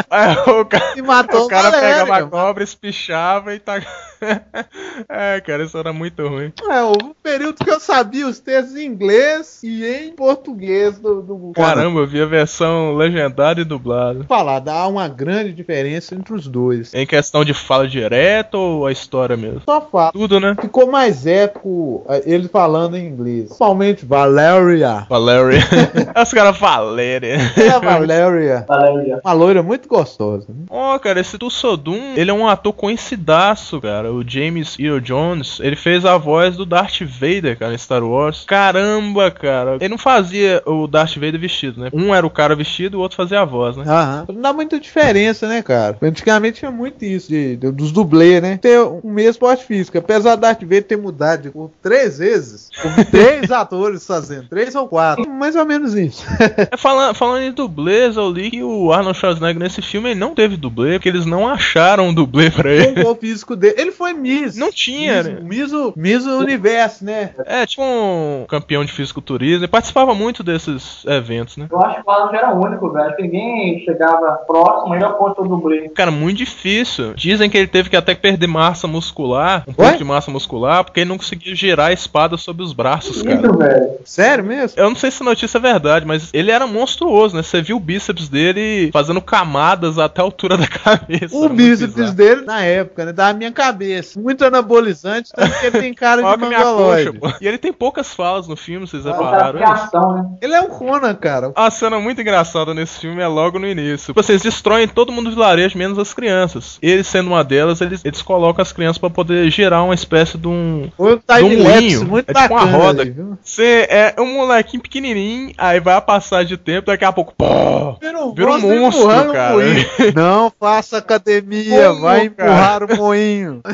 Aí o cara, E matou o cara galera, pegava a cobra, espichava e tá. *laughs* é, cara, isso era muito ruim. É, houve um período que eu sabia os textos em inglês e em português do, do. Caramba, eu vi a versão legendada e dublada. falar, dá uma grande diferença entre os dois. Em questão de fala direta ou a história mesmo? Só fala. Tudo, né? Ficou mais épico eh, ele falando em inglês. Principalmente Valeria. Valeria. *laughs* Os caras Valéria. É a Valeria. Valeria. Uma loira muito gostosa. né? Ó, cara, esse Tussodum, ele é um ator conhecidaço, cara. O James Earl Jones, ele fez a voz do Darth Vader, cara, em Star Wars. Caramba, cara. Ele não fazia o Darth Vader vestido, né? Um era o cara vestido, o outro fazia a voz, né? Aham. Não dá muita diferença, né, cara? Antigamente tinha muito isso, de, de- dos dublês, né? Ter o mesmo porte físico. Apesar da Darth Vader ter mudado de cor três vezes, *laughs* três atores fazendo, três ou quatro. Mais ou menos isso. É, falando, falando em dublês, eu li que o Arnold Schwarzenegger nesse filme ele não teve dublê, porque eles não acharam um dublê pra ele. o corpo físico dele. Ele foi Miss. Não tinha, Miss, né? Miss, o- Miss Universo, né? É, tipo um campeão de fisiculturismo. Ele participava muito desses eventos, né? Eu acho que o já era o único, velho. que Ninguém chegava próximo, ainda ponto do dublê. Cara, muito difícil. Dizem que ele teve que até perder massa muscular, um pouco de massa muscular, porque ele não conseguia girar a espada sobre os braços, cara. Isso, velho. Sério mesmo? Eu não sei se a notícia é verdade, mas ele era monstruoso, né? Você viu o bíceps dele fazendo camadas até a altura da *laughs* cabeça. O bíceps dele, na época, né? Da minha cabeça. Muito anabolizante, tanto que ele tem cara de mongoloide. pô. E ele tem poucas falas no filme, vocês É repararam né? Ele é um Conan, cara. A cena muito engraçada nesse filme é logo no início. Vocês destroem todo mundo do vilarejo, menos as crianças. Ele sendo uma delas, eles, eles colocam as crianças pra poder gerar uma espécie de um. Um Do moinho. time-lapse muito É tipo uma roda. Você é um molequinho pequenininho, aí vai passar de tempo, daqui a pouco, pô! Vira um monstro cara. moinho. *laughs* Não faça academia, Como, vai empurrar o moinho. *laughs*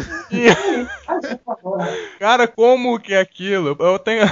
Cara, como que é aquilo? Eu tenho,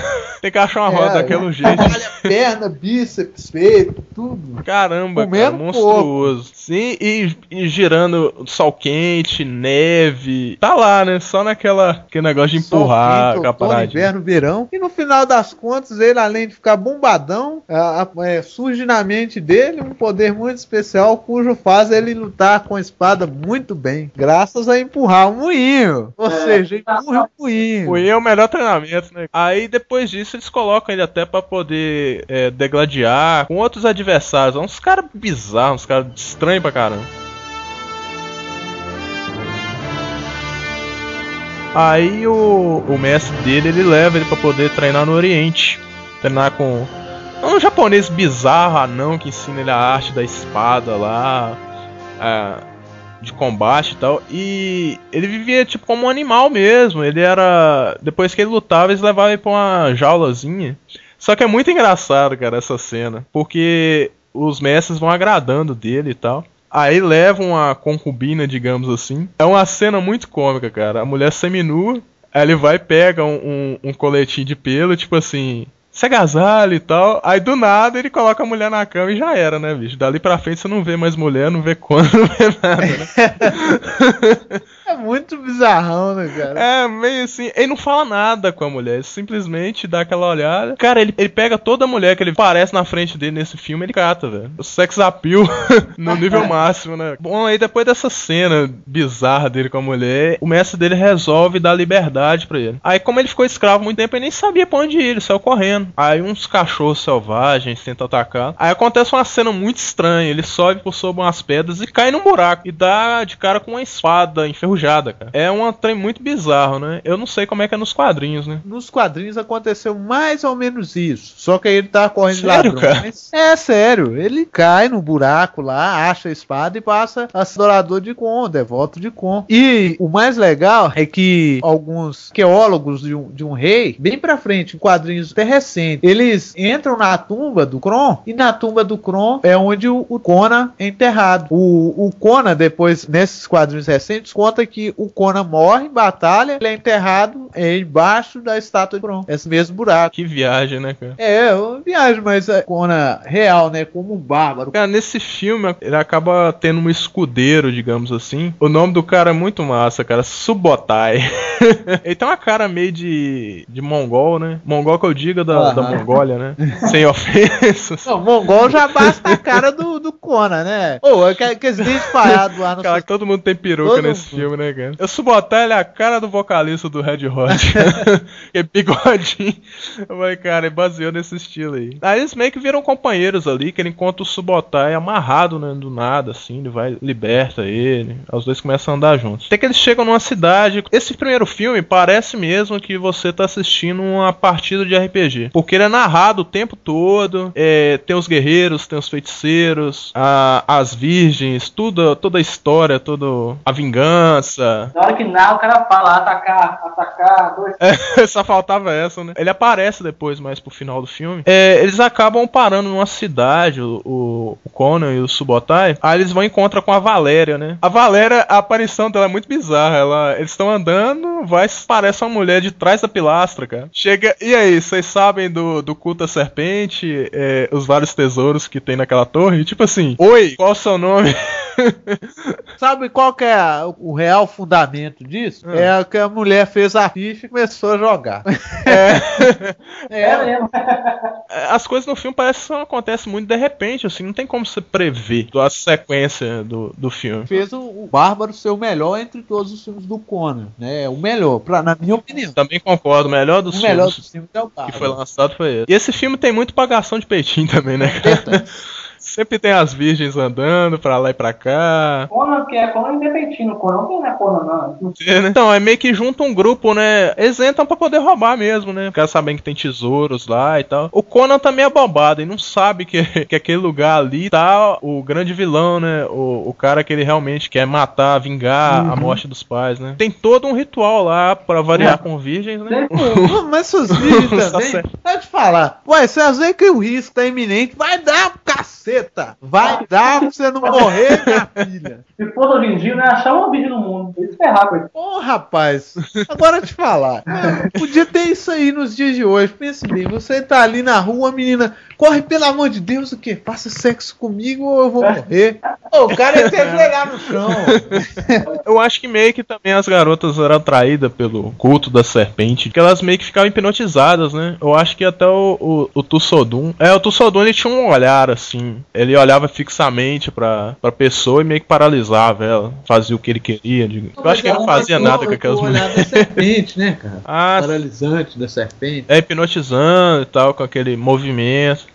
tenho que achar uma roda É, daquele jeito. Trabalha perna, bíceps, peito, tudo. Caramba, cara, Comendo monstruoso. Sim, e, e girando sol quente, neve. Tá lá, né? Só naquela aquele negócio de empurrar Sol a paradinha. inverno, verão. E no final das contas, ele, além de ficar bombadão, a- a- é, surge na mente dele um poder muito especial, cujo faz ele lutar com a espada muito bem. Graças a empurrar o moinho. Ou É. seja, empurre o moinho. Foi é o melhor treinamento, né? Aí depois disso eles colocam ele até pra poder é, degladiar com outros adversários. É Uns caras bizarros, uns caras estranhos pra caramba. Aí o, o mestre dele, ele leva ele pra poder treinar no Oriente. Treinar com um japonês bizarro, anão, que ensina ele a arte da espada lá. é, de combate e tal. E ele vivia tipo como um animal mesmo. Ele era. Depois que ele lutava, eles levavam ele pra uma jaulazinha. Só que é muito engraçado, cara, essa cena. Porque os mestres vão agradando dele e tal. Aí levam a concubina, digamos assim. É uma cena muito cômica, cara. A mulher seminua. Aí ele vai pega um, um, um coletinho de pelo, tipo assim. Se agasalha e tal. Aí do nada ele coloca a mulher na cama e já era, né, bicho? Dali pra frente você não vê mais mulher, não vê quando, *laughs* não vê nada, né? *laughs* É, muito bizarrão, né, cara? É, meio assim. Ele não fala nada com a mulher, simplesmente dá aquela olhada. Cara, ele, ele pega toda mulher que ele aparece na frente dele nesse filme, ele cata, velho. O sex appeal *laughs* no nível máximo, né? Bom, aí depois dessa cena bizarra dele com a mulher, o mestre dele resolve dar liberdade pra ele. Aí, como ele ficou escravo muito tempo, ele nem sabia pra onde ir, ele saiu correndo. Aí, uns cachorros selvagens tentam atacar. Aí acontece uma cena muito estranha: ele sobe por sobre umas pedras e cai num buraco e dá de cara com uma espada enferrujada, cara. É um trem muito bizarro, né? Eu não sei como é que é nos quadrinhos, né? Nos quadrinhos aconteceu mais ou menos isso. Só que aí ele tá correndo Sério, de ladrões. É sério. Ele cai no buraco lá, acha a espada e passa a ser adorador de Kon, devoto de Kon. E o mais legal é que alguns arqueólogos de um, de um rei, bem pra frente, em quadrinhos até recentes, eles entram na tumba do Kron e na tumba do Kron é onde o, o Conan é enterrado. O, o Conan, depois, nesses quadrinhos recentes, conta que o Conan morre em batalha, ele é enterrado é, embaixo da estátua de Kron. Esse mesmo buraco. Que viagem, né, cara? É, uma viagem, mas é Conan real, né? Como um bárbaro. Cara, nesse filme, ele acaba tendo um escudeiro, digamos assim. O nome do cara é muito massa, cara. Subotai. *laughs* ele tem uma cara meio de, de mongol, né? Mongol que eu diga da, da Mongólia, né? *laughs* Sem ofensas. Não, mongol já basta a cara do, do Conan, né? Ô, é que, aqueles dentes falhados lá no Cara, todo mundo tem peruca Todo nesse mundo. filme, né, cara? O Subotai, ele é a cara do vocalista do Red Hot. *laughs* que é bigodinho. Mas, cara, ele baseou nesse estilo aí. Aí eles meio que viram companheiros ali, que ele encontra o Subotai amarrado, né, do nada, assim, ele vai, liberta ele. Os dois começam a andar juntos. Até que eles chegam numa cidade. Esse primeiro filme parece mesmo que você tá assistindo uma partida de RPG. Porque ele é narrado o tempo todo. é, tem os guerreiros, tem os feiticeiros, a- as virgens, tudo, toda a história, toda a vingança. Na hora que nada, o cara fala atacar, atacar, dois. É, *laughs* só faltava essa, né? Ele aparece depois, mais pro final do filme. É, eles acabam parando numa cidade, o, o, o Conan e o Subotai. Aí eles vão em encontro com a Valéria, né? A Valéria, a aparição dela é muito bizarra. Ela, eles estão andando, vai, parece uma mulher de trás da pilastra, cara. Chega, e aí, vocês sabem do, do culto à serpente, é, os vários tesouros que tem naquela torre? Tipo assim, oi, qual o seu nome? *laughs* *laughs* Sabe qual que é a- o real fundamento disso? Hum. É que a mulher fez a ficha e começou a jogar. *laughs* É é, mesmo. *laughs* As coisas no filme parecem que acontecem muito de repente, assim, não tem como você prever a sequência do, do filme. fez o, o Bárbaro ser o melhor entre todos os filmes do Conan, né? O melhor, pra, na minha opinião. Também concordo, o melhor dos O melhor filmes dos filmes é o que Bárbaro. foi lançado foi esse. E esse filme tem muito pagação de peitinho também, né? cara? Sempre tem as virgens andando pra lá e pra cá. Conan, que é Conan independente, Conan não tem na Conan, não. Não É, né? Então, é meio que junta um grupo, né? Eles entram pra poder roubar mesmo, né? Quer sabendo que tem tesouros lá e tal. O Conan também é bobado e não sabe que, *laughs* que aquele lugar ali tá o grande vilão, né? O, o cara que ele realmente quer matar, vingar a morte dos pais, né? Tem todo um ritual lá pra variar com virgens, né? *laughs* Pô, Mas seus vídeos Tá também. Pode falar. Ué, vocês veem que o risco tá iminente. Vai dar, caceta! Vai dar pra você não morrer, minha filha. Se hoje em dia, não ia achar uma vídeo no mundo. Eles ferrar com isso. Ô, rapaz, agora te falar. Podia ter isso aí nos dias de hoje. Pense bem, você tá ali na rua, a menina corre, pelo amor de Deus, o quê? Faça sexo comigo ou eu vou morrer. Ô, o cara ia se ajoelhar no chão. Eu acho que meio que também as garotas eram atraídas pelo culto da serpente, que elas meio que ficavam hipnotizadas, né? Eu acho que até o, o, o Tussodum. É, o Tussodum ele tinha um olhar assim. Ele olhava fixamente pra, pra pessoa e meio que paralisava ela. Fazia o que ele queria. digo. Eu acho que ele não fazia nada com aquelas mulheres. da serpente, né, cara? *laughs* Ah, Paralisante da serpente. é hipnotizando e tal, com aquele movimento.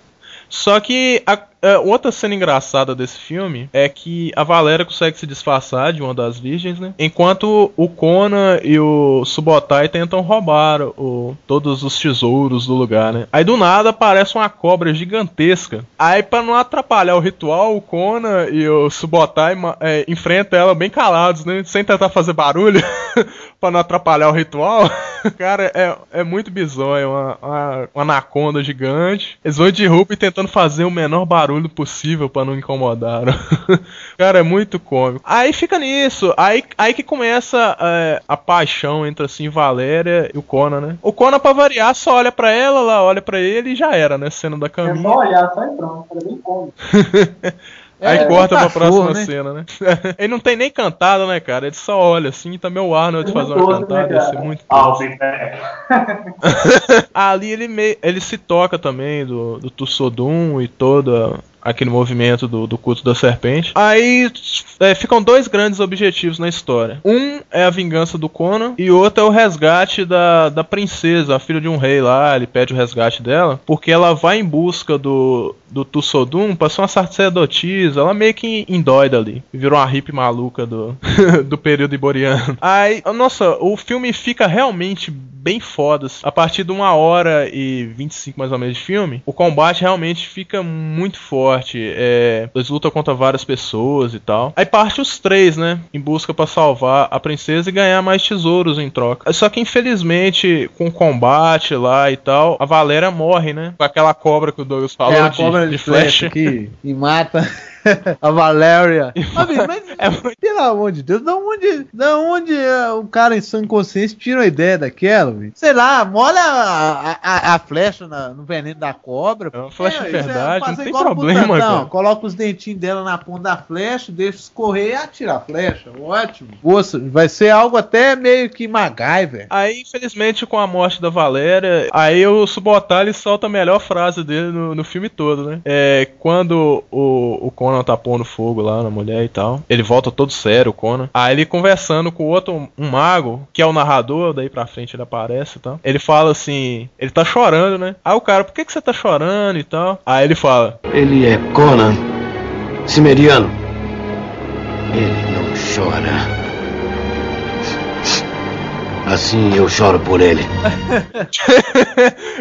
Só que a, é, outra cena engraçada desse filme é que a Valéria consegue se disfarçar de uma das virgens, né? Enquanto o Conan e o Subotai tentam roubar o, todos os tesouros do lugar, né? Aí do nada aparece uma cobra gigantesca. Aí pra não atrapalhar o ritual, o Conan e o Subotai é, enfrentam ela bem calados, né? Sem tentar fazer barulho *laughs* pra não atrapalhar o ritual. *laughs* Cara, é, é muito bizonho, uma, uma, uma anaconda gigante. Eles vão de roupa e tentando fazer o menor barulho possível pra não incomodar. *laughs* Cara, é muito cômico. Aí fica nisso, aí, aí que começa é, a paixão entre assim Valéria e o Conan, né? O Conan, pra variar, só olha pra ela, ela olha pra ele e já era, né? Cena da É caminha. só olhar, só e pronto. Era bem cômico. *laughs* Aí É, corta pra próxima né? cena, né? *laughs* ele não tem nem cantada, né, cara? Ele só olha assim, e também o Arnold fazer uma né, cantada, ia ser cara? muito back. *laughs* Ali ele, me... ele se toca também do, do Tussodum e todo aquele movimento do, do culto da serpente. Aí é, ficam dois grandes objetivos na história. Um é a vingança do Conan e outro é o resgate da, da princesa, a filha de um rei lá. Ele pede o resgate dela porque ela vai em busca do, do Tussodum pra ser uma sacerdotisa. Ela meio que indóida ali. Virou uma hippie maluca do, *laughs* do período iboriano. Aí, nossa, o filme fica realmente bem fodas. A partir de uma hora e 25 mais ou menos de filme, o combate realmente fica muito forte. É, eles lutam contra várias pessoas e tal. Aí parte os três, né? Em busca pra salvar a princesa e ganhar mais tesouros em troca. Só que infelizmente, com o combate lá e tal, a Valéria morre, né? Com aquela cobra que o Douglas falou é a de, cobra de de flecha aqui e *laughs* mata a Valéria. Mas, *laughs* É muito- pelo amor de Deus, da onde, da onde é, o cara em sã consciência tira a ideia daquela, velho? Sei lá, molha a, a, a flecha na- no veneno da cobra. É uma flecha de isso é verdade, não fazer tem problema, cara. Coloca os dentinhos dela na ponta da flecha, deixa escorrer e atira a flecha. Ótimo. Poxa, vai ser algo até meio que MacGyver. Aí, infelizmente, com a morte da Valéria, aí o Subotai ele solta a melhor frase dele no, no filme todo, né? É quando o, o Conan tá pondo fogo lá na mulher e tal. Ele volta todo sério, o Conan. Aí ele conversando com outro, um mago, que é o narrador, daí pra frente ele aparece e tal. Ele fala assim, ele tá chorando, né? Aí o cara, por que, que você tá chorando e tal? Aí ele fala, Ele é Conan, Cimeriano. Ele não chora. Assim eu choro por ele. *laughs*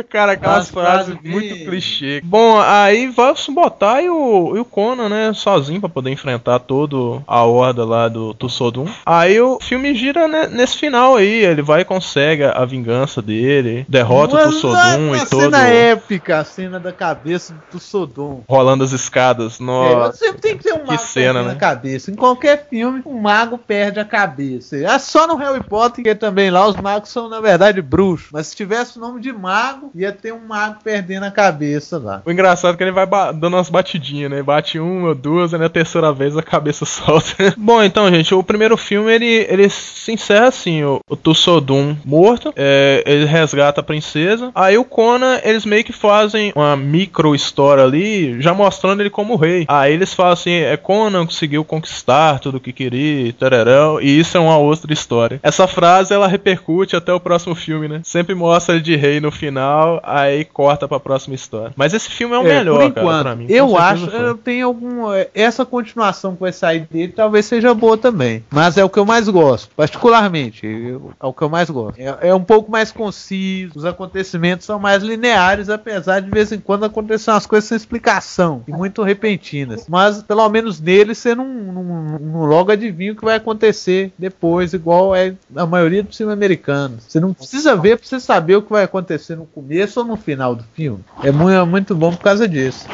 Cara, aquelas Umas frases frases muito clichê. Bom, aí vai o Subotai e o, e o Conan, né? Sozinho pra poder enfrentar todo a horda lá do Tussodum. Aí o filme gira né, nesse final aí. Ele vai e consegue a vingança dele, derrota o Mas, Tussodum uma e todo. cena épica, a cena da cabeça do Sodom. Rolando as escadas. É, Nossa. sempre tem que ter um mago cena, perdendo né? a cabeça. Em qualquer filme, um mago perde a cabeça. É só no Harry Potter que também lá os magos são, na verdade, bruxos. Mas se tivesse o nome de mago, ia ter um mago perdendo a cabeça lá. O engraçado é que ele vai dando umas batidinhas, né? Bate uma, duas, aí na terceira vez a cabeça *laughs* solta. Bom, então, gente, o primeiro filme ele, ele se encerra assim: o, o Tussodum morto, é, ele resgata a princesa. Aí o Conan, eles meio que fazem uma micro história ali, já mostrando ele como rei. Aí eles falam assim: é Conan conseguiu conquistar tudo o que queria, e tararão, e isso é uma outra história. Essa frase ela repercute até o próximo filme, né? Sempre mostra ele de rei no final, aí corta pra próxima história. Mas esse filme é o É, melhor, por cara, enquanto. pra mim. Eu acho, eu tenho algum. é, Essa continuação que vai sair dele talvez seja boa também. Mas é o que eu mais gosto, particularmente. eu- é o que eu mais gosto. É, é um pouco mais conciso, os acontecimentos são mais lineares, apesar de, de vez em quando acontecer umas coisas sem explicação e muito repentinas. Mas pelo menos nele você não, não, não logo adivinha o que vai acontecer depois, igual é a maioria dos filmes americanos. Você não precisa ver pra você saber o que vai acontecer no começo ou no final do filme. É muito, é muito bom por causa disso.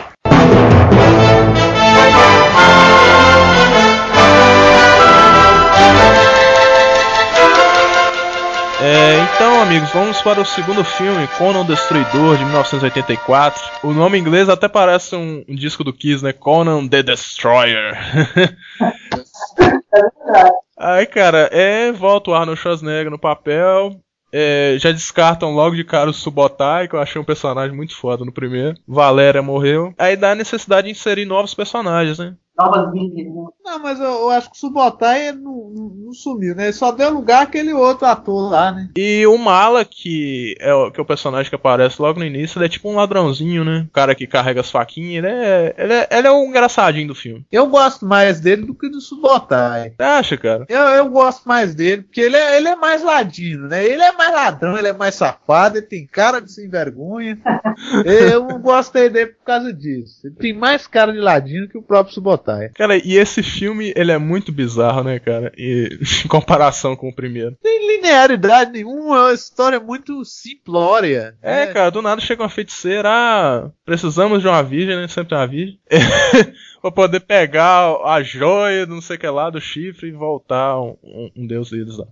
É, então, amigos, vamos para o segundo filme, Conan o Destruidor, de 1984. O nome em inglês até parece um, um disco do Kiss, né? Conan the Destroyer. *laughs* Aí, cara, é, volta o Arnold Schwarzenegger no papel. É, já descartam logo de cara o Subotai, que eu achei um personagem muito foda no primeiro. Valéria morreu. Aí dá a necessidade de inserir novos personagens, né? Novas né? Não, mas eu, eu acho que o Subotai não, não, não sumiu, né? Ele só deu lugar àquele outro ator lá, né? E o Mala, que é, o, que é o personagem que aparece logo no início, ele é tipo um ladrãozinho, né? O cara que carrega as faquinhas, ele é, ele é, ele é o engraçadinho do filme. Eu gosto mais dele do que do Subotai. Você acha, cara? Eu, eu gosto mais dele, porque ele é, ele é mais ladino, né? Ele é mais ladrão, ele é mais safado, ele tem cara de sem vergonha. *laughs* eu gostei dele por causa disso. Ele tem mais cara de ladino que o próprio Subotai. Cara, e esse filme, ele é muito bizarro, né, cara? E, *laughs* em comparação com o primeiro. Tem linearidade nenhuma, é uma história muito simplória. É, né? cara, do nada chega uma feiticeira, ah, precisamos de uma virgem, né? Sempre tem uma virgem. *laughs* pra poder pegar a joia, não sei o que lá, do chifre e voltar um, um- um deus deles lá.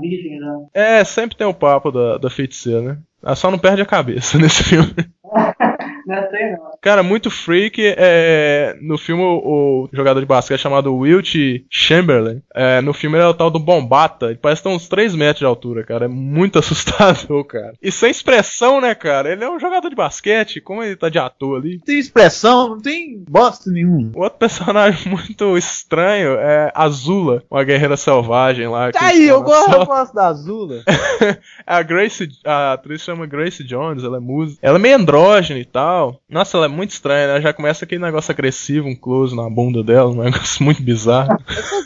Virgens, né? É, sempre tem o papo da, da feiticeira, né? Ela só não perde a cabeça *laughs* nesse filme. Não sei não. Cara, muito freak. É, no filme, o, o jogador de basquete chamado Wilt Chamberlain. é, no filme ele é o tal do Bombata. Ele parece ter uns 3 metros de altura, cara. É muito *laughs* assustador, cara. E sem expressão, né, cara? Ele é um jogador de basquete. Como ele tá de ator ali? Não tem expressão, não tem bosta nenhum. O outro personagem *laughs* muito estranho é Azula, uma guerreira selvagem lá. Tá aí, eu gosto, eu gosto da Azula. *laughs* a Grace, a atriz chama Grace Jones, ela é música. Ela é meio andrógena e tal. Nossa, ela é muito estranha, né? Já começa aquele negócio agressivo, um close na bunda dela, um *laughs* negócio muito bizarro.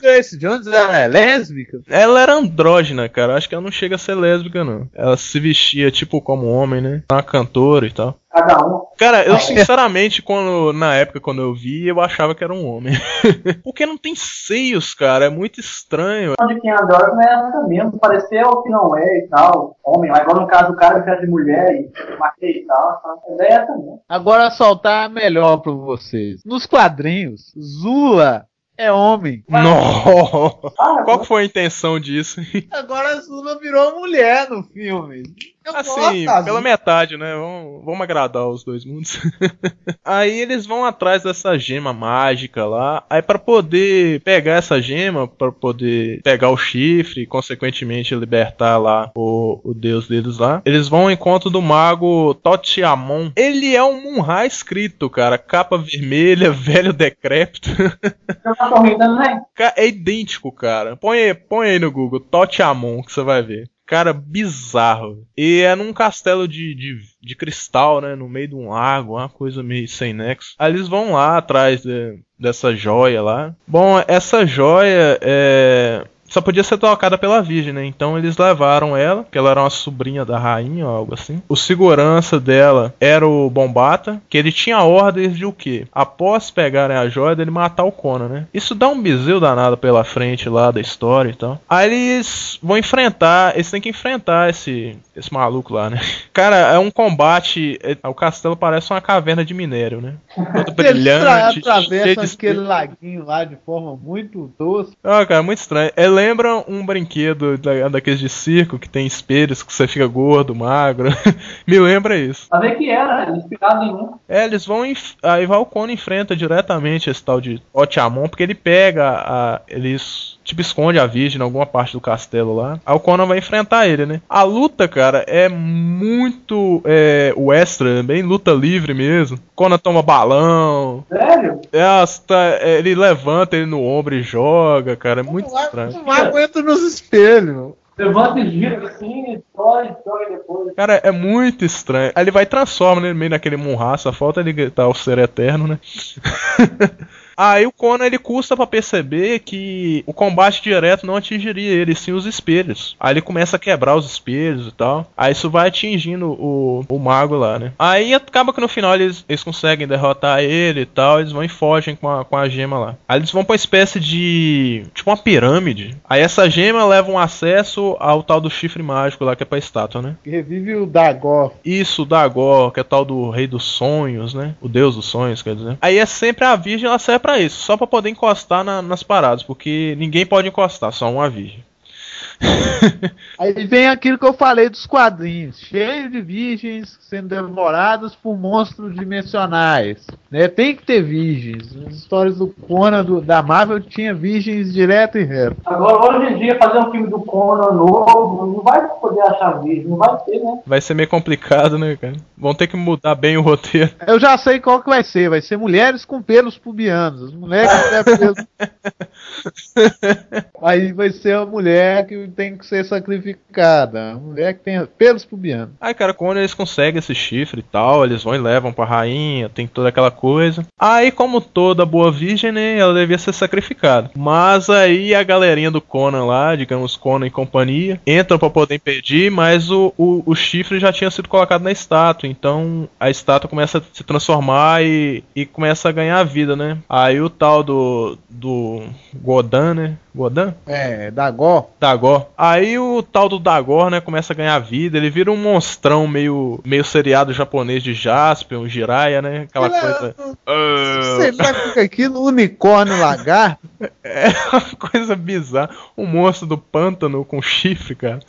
Grace Jones ela é lésbica? ela era andrógena, cara. Acho que ela não chega a ser lésbica, não. Ela se vestia tipo como homem, né? Uma cantora e tal. Cada um. Cara, eu sinceramente, quando na época quando eu vi, eu achava que era um homem. *laughs* Porque não tem seios, cara. É muito estranho. De quem adora não é nada mesmo. Parecer o que não é e tal. Homem, agora no caso do cara que é de mulher e matei e tal. tá? A ideia é essa mesmo. Agora soltar melhor pra vocês. Nos quadrinhos, Zula é homem. Não. Ah, Qual que foi a intenção disso? Agora a Zula virou mulher no filme. Eu Assim, gosto pela metade, né? Vamos, vamos agradar os dois mundos. *laughs* aí eles vão atrás dessa gema mágica lá. Aí pra poder pegar essa gema, pra poder pegar o chifre e consequentemente libertar lá o, o deus deles lá, eles vão ao encontro do mago Totiamon. Ele é um Munra escrito, cara. Capa vermelha, *laughs* velho decrépito. *laughs* Rindo, né? É idêntico, cara. Põe, põe aí no Google, Totiamon, que você vai ver. Cara, bizarro. E é num castelo de, de, de cristal, né? No meio de um lago, uma coisa meio sem nexo. Aí eles vão lá atrás de- dessa joia lá. Bom, essa joia é. Só podia ser tocada pela Virgem, né? Então eles levaram ela, que ela era uma sobrinha da rainha ou algo assim. O segurança dela era o Bombata, que ele tinha ordens de o quê? Após pegarem a joia, dele matar o Conan, né? Isso dá um bizil danado pela frente lá da história e tal. Aí eles vão enfrentar, eles têm que enfrentar esse, esse maluco lá, né? Cara, é um combate. é- o castelo parece uma caverna de minério, né? Todo *laughs* Eles brilhante, atravessam de aquele laguinho lá de forma muito doce. ah, cara, muito estranho. É, lembra um brinquedo da, daqueles de circo que tem espelhos que você fica gordo, magro. *laughs* Me lembra isso. Pra ver que era, né? Inspirado em um. É, eles vão. enf- Aí Conan enfrenta diretamente esse tal de Otiamon, porque ele pega a. Eles. Tipo, esconde a virgem em alguma parte do castelo lá. Aí o Conan vai enfrentar ele, né? A luta, cara, é muito. É, western, bem luta livre mesmo. Conan toma balão. Sério? É, é, ele levanta ele no ombro e joga, cara. É muito estranho. Não aguento nos espelhos. Levanta e gira assim, dói, joga depois. Cara, é muito estranho. Aí ele vai e transforma né, meio naquele Munra, só falta ele gritar o ser eterno, né? *laughs* Aí o Conan ele custa pra perceber que o combate direto não atingiria ele, sim os espelhos. Aí ele começa a quebrar os espelhos e tal. Aí isso vai atingindo o, o mago lá, né? Aí acaba que no final eles, eles conseguem derrotar ele e tal. Eles vão e fogem com a, com a gema lá. Aí eles vão pra uma espécie de. tipo uma pirâmide. Aí essa gema leva um acesso ao tal do chifre mágico lá que é pra estátua, né? Revive o Dagor. Isso, o Dagor, que é tal do rei dos sonhos, né? O deus dos sonhos, quer dizer. Aí é sempre a virgem, ela serve pra isso, só pra poder encostar na- nas paradas, porque ninguém pode encostar, só uma virgem. Aí vem aquilo que eu falei dos quadrinhos, cheio de virgens sendo devoradas por monstros dimensionais. Né? Tem que ter virgens. Nas histórias do Conan do- da Marvel tinha virgens direto e reto. Agora, hoje em dia, fazer um filme do Conan novo, não vai poder achar vídeo, não vai ter, né? Vai ser meio complicado, né, cara? Vão ter que mudar bem o roteiro. Eu já sei qual que vai ser. Vai ser mulheres com pelos pubianos. As mulheres tiver pelos. *laughs* Aí vai ser a mulher que tem que ser sacrificada. A mulher que tem pelos pubianos. Aí, cara, quando eles conseguem esse chifre e tal, eles vão e levam pra rainha, tem toda aquela coisa. Aí, como toda boa virgem, né, ela devia ser sacrificada. Mas aí a galerinha do Conan lá, digamos, Conan e companhia, entram pra poder impedir, mas o, o, o chifre já tinha sido colocado na estátua. Então a estátua começa a se transformar e, e começa a ganhar vida, né? Aí o tal do, do Godan, né? Godan? É, Dagor. Dagor. Aí o tal do Dagor, né, começa a ganhar vida, ele vira um monstrão meio, meio seriado japonês de Jasper, um Jiraiya, né? Aquela Ela- coisa. Ah, Sei lá o que é aquilo, unicórnio lagarto. *laughs* É uma coisa bizarra. O monstro do pântano com chifre, cara.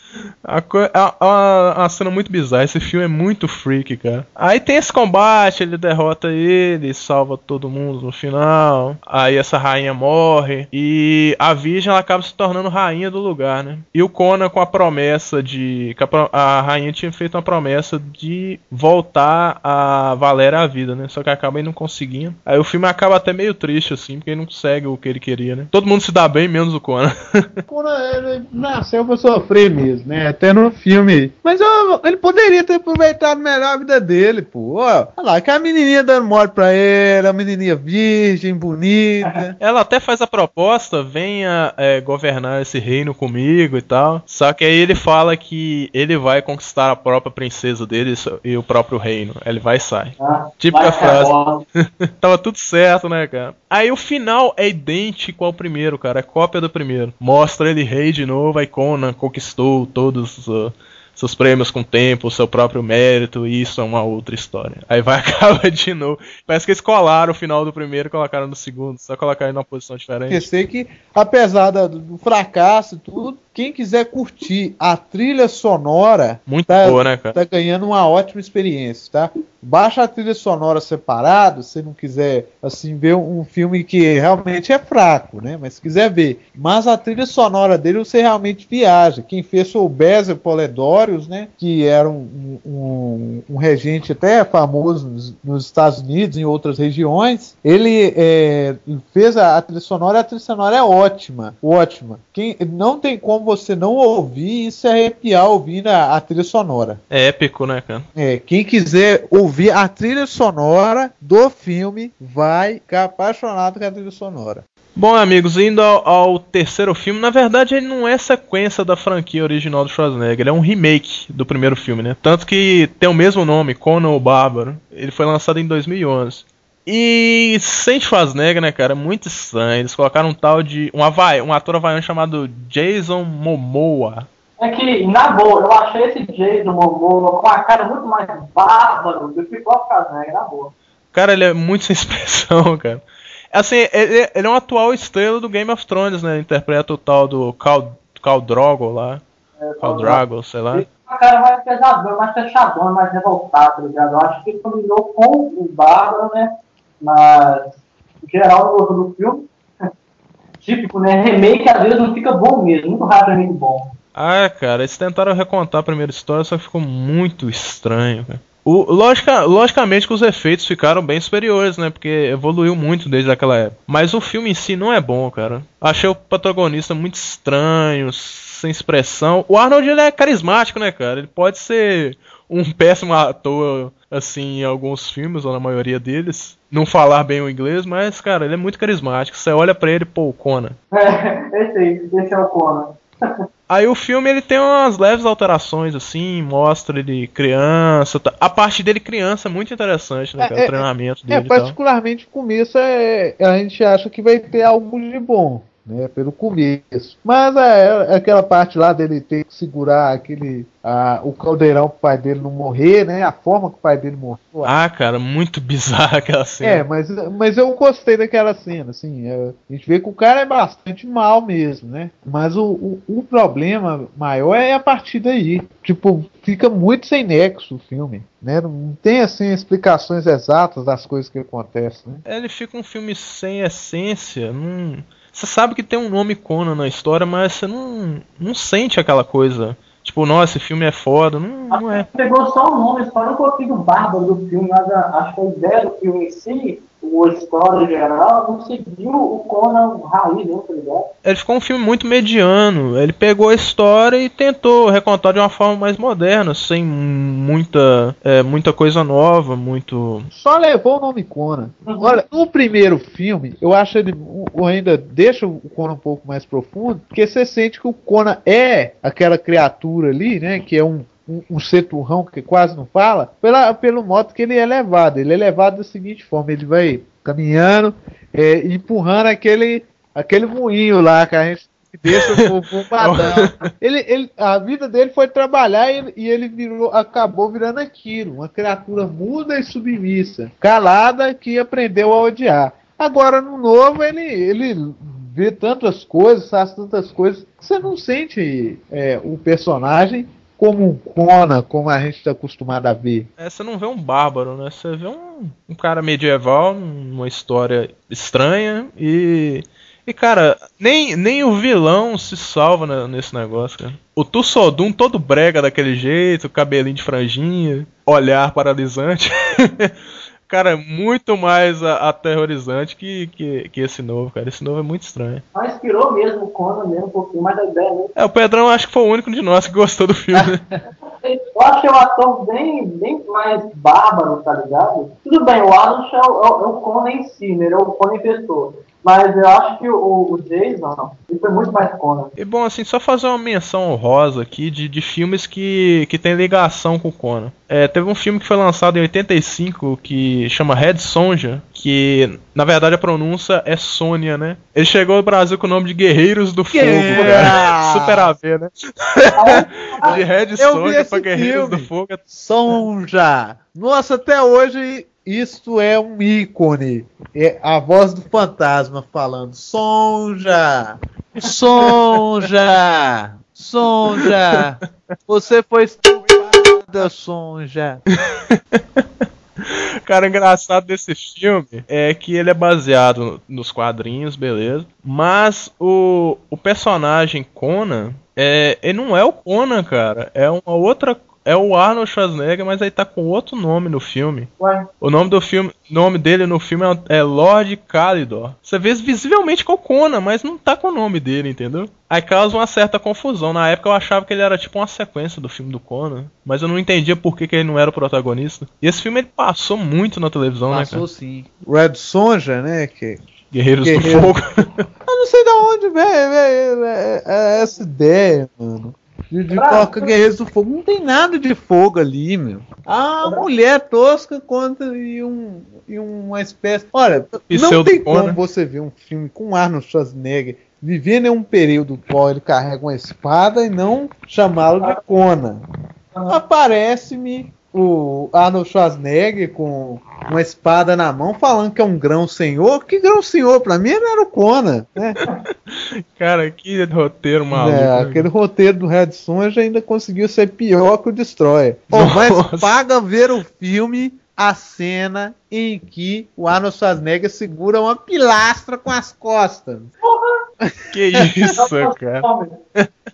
A, co- a, a, a cena muito bizarra. Esse filme é muito freak, cara. Aí tem esse combate, ele derrota ele, salva todo mundo no final. Aí essa rainha morre. E a virgem ela acaba se tornando rainha do lugar, né? E o Conan com a promessa de. que a, a rainha tinha feito uma promessa de voltar a Valéria à vida, né? Só que acaba aí não conseguindo. Aí o filme acaba até meio triste, assim, porque ele não segue o que ele queria, né? Todo mundo se dá bem, menos o Conan. *laughs* Conan, ele nasceu pra sofrer mesmo, né? Até no filme. Mas ó, ele poderia ter aproveitado melhor a vida dele, pô. Ó, olha lá, que a menininha dando mole pra ele, a menininha virgem, bonita. Ela até faz a proposta, venha é, governar esse reino comigo e tal. Só que aí ele fala que ele vai conquistar a própria princesa dele e o próprio reino. Ele vai e sai. Ah, Típica frase. *laughs* Tava tudo certo, né, cara? Aí o final é idêntico ao primeiro, cara. É cópia do primeiro. Mostra ele rei de novo, aí Conan conquistou todos uh, seus prêmios com o tempo, seu próprio mérito, e isso é uma outra história. Aí vai *laughs* acaba de novo. Parece que eles colaram o final do primeiro e colocaram no segundo, só colocaram em uma posição diferente. Esquecer que, apesar do fracasso e tudo, quem quiser curtir a trilha sonora Muito tá, boa, né, cara? tá ganhando uma ótima experiência, tá? Baixa a trilha sonora separado, se não quiser, assim, ver um filme que realmente é fraco, né? Mas se quiser ver. Mas a trilha sonora dele você realmente viaja. Quem fez foi o Bezer Poledorius, né? Que era um, um, um regente até famoso nos, nos Estados Unidos, em outras regiões. Ele é, fez a, a trilha sonora e a trilha sonora é ótima. Ótima. Quem, não tem como você não ouvir e se arrepiar ouvindo a, a trilha sonora. É épico, né, cara? É, quem quiser ouvir a trilha sonora do filme vai ficar apaixonado com a trilha sonora. Bom, amigos, indo ao, ao terceiro filme, na verdade ele não é sequência da franquia original do Schwarzenegger, ele é um remake do primeiro filme, né? Tanto que tem o mesmo nome, Conan o Bárbaro. Ele foi lançado em 2011. E sem Schwarzenegger, né, cara, é muito estranho. Eles colocaram um tal de um, havai, um ator havaiano chamado Jason Momoa. É que, na boa, eu achei esse Jason Momoa com a cara muito mais bárbaro do que o Schwarzenegger, na boa. Cara, ele é muito *laughs* sem expressão, cara. Assim, ele, ele é um atual estrela do Game of Thrones, né? Ele interpreta o tal do Khal, Khal Drogo lá. É, Khal Drago, sei lá. Ele com a cara mais pesadão, mais fechadão, mais revoltado, tá ligado? Eu acho que ele combinou com o Bárbaro, né? Mas, em geral, no do filme, *laughs* típico, né? Remake às vezes não fica bom mesmo, muito raro remake bom. Ah, cara, eles tentaram recontar a primeira história, só que ficou muito estranho, cara. O, logica, logicamente que os efeitos ficaram bem superiores, né? Porque evoluiu muito desde aquela época. Mas o filme em si não é bom, cara. Achei o protagonista muito estranho, sem expressão. O Arnold ele é carismático, né, cara? Ele pode ser um *laughs* péssimo ator, assim, em alguns filmes, ou na maioria deles. Não falar bem o inglês, mas, cara, ele é muito carismático. Você olha pra ele, pô, o Conan. *laughs* É, esse aí, esse é o Conan. *laughs* Aí o filme ele tem umas leves alterações, assim, mostra ele criança. tá- A parte dele criança é muito interessante, né, É, cara? é, o treinamento É, dele tal. particularmente no começo é, a gente acha que vai ter algo de bom, né? Pelo começo. Mas é, é aquela parte lá dele ter que segurar aquele. a- o caldeirão pro pai dele não morrer, né? A forma que o pai dele morreu. Ah, cara, muito bizarra *laughs* aquela cena. É, mas, mas eu gostei daquela cena, assim. é, a gente vê que o cara é bastante mal mesmo, né? Mas o, o, o problema maior é a partir daí. Tipo, fica muito sem nexo o filme, né? Não tem, assim, explicações exatas das coisas que acontecem, né? Ele fica um filme sem essência. Não... Você sabe que tem um nome Conan na história, mas você não, não sente aquela coisa. Tipo, nossa, esse filme é foda. Não, não é. Pegou só o nome, só não consigo bárbaro do filme, mas a- acho que a ideia do filme em si, o a história geral, não seguiu o Conan raiz, né, tá ligado? Ele ficou um filme muito mediano. Ele pegou a história e tentou recontar de uma forma mais moderna, sem muita, é, muita coisa nova, muito. Só levou o nome Conan. Olha, no primeiro filme, eu acho ele o- ainda deixa o Conan um pouco mais profundo, porque você sente que o Conan é aquela criatura ali, né? Que é um, um, um ser turrão que quase não fala, pela, pelo modo que ele é levado. Ele é levado da seguinte forma: ele vai caminhando, é, empurrando aquele, aquele moinho lá que a gente deixa o *laughs* bombadão. ele, ele, a vida dele foi trabalhar e, ele- e ele virou, acabou virando aquilo, uma criatura muda e submissa, calada que aprendeu a odiar. Agora no novo ele, ele vê tantas coisas, faz tantas coisas, que você não sente é, o personagem como Conan, como a gente está acostumado a ver. É, você não vê um bárbaro, né? Você vê um, um cara medieval, uma história estranha e. E, cara, nem, nem o vilão se salva nesse negócio, cara. O Tussodum todo brega daquele jeito, cabelinho de franjinha, olhar paralisante. *laughs* cara, é muito mais a- aterrorizante que, que, que esse novo, cara. Esse novo é muito estranho. Mas inspirou mesmo o Conan mesmo, um pouquinho mais da ideia mesmo. É, o Pedrão acho que foi o único de nós que gostou do filme. né? *laughs* *laughs* Eu achei o ator bem, bem mais bárbaro, tá ligado? Tudo bem, o Arnold é o, é o- é o Conan em si, né? Ele é o Conan em pessoa. Mas eu acho que o, o Jason, ele foi muito mais Conan. E bom, assim, só fazer uma menção honrosa aqui de, de filmes que, que tem ligação com o Conan. É, teve um filme que foi lançado em 85 que chama Red Sonja, que na verdade a pronúncia é Sônia, né? Ele chegou ao Brasil com o nome de Guerreiros do Fogo, cara. *laughs* Super a ver, né? *laughs* De Red Sonja pra Guerreiros filme. do Fogo. Sonja! Nossa, até hoje isto é um ícone. É a voz do fantasma falando: Sonja! Sonja! Sonja! Você foi estuprada, Sonja! *laughs* Cara, engraçado desse filme é que ele é baseado nos quadrinhos, beleza. Mas o, o personagem Conan, é, ele não é o Conan, cara. É uma outra. É o Arnold Schwarzenegger, mas aí tá com outro nome no filme. Ué, O nome do filme, nome dele no filme é, é Lord Calidor. Você vê visivelmente com o Conan, mas não tá com o nome dele, entendeu? Aí causa uma certa confusão. Na época eu achava que ele era tipo uma sequência do filme do Conan, mas eu não entendia por que, que ele não era o protagonista. E esse filme ele passou muito na televisão, né, Passou sim. Red Sonja, né? Que Guerreiros Guerreiro. do Fogo. *laughs* Eu não sei de onde vem, vem, é- é essa ideia, mano. De, de Bravo. colocar Guerreiros do Fogo. Não tem nada de fogo ali, meu. Ah, uma mulher tosca contra e, um, e uma espécie. Olha, não Pseudo tem como você ver um filme com Arnold Schwarzenegger vivendo em um período qual ele carrega uma espada e não chamá-lo de Conan. Aparece-me o Arnold Schwarzenegger com uma espada na mão falando que é um grão senhor. Que grão senhor? Pra mim era o Conan, né? *laughs* Cara, que roteiro maluco. É, aquele roteiro do Red Sonja ainda conseguiu ser pior que o Destroyer. Bom, mas paga ver o filme a cena em que o Arnold Schwarzenegger segura uma pilastra com as costas. Que isso, cara.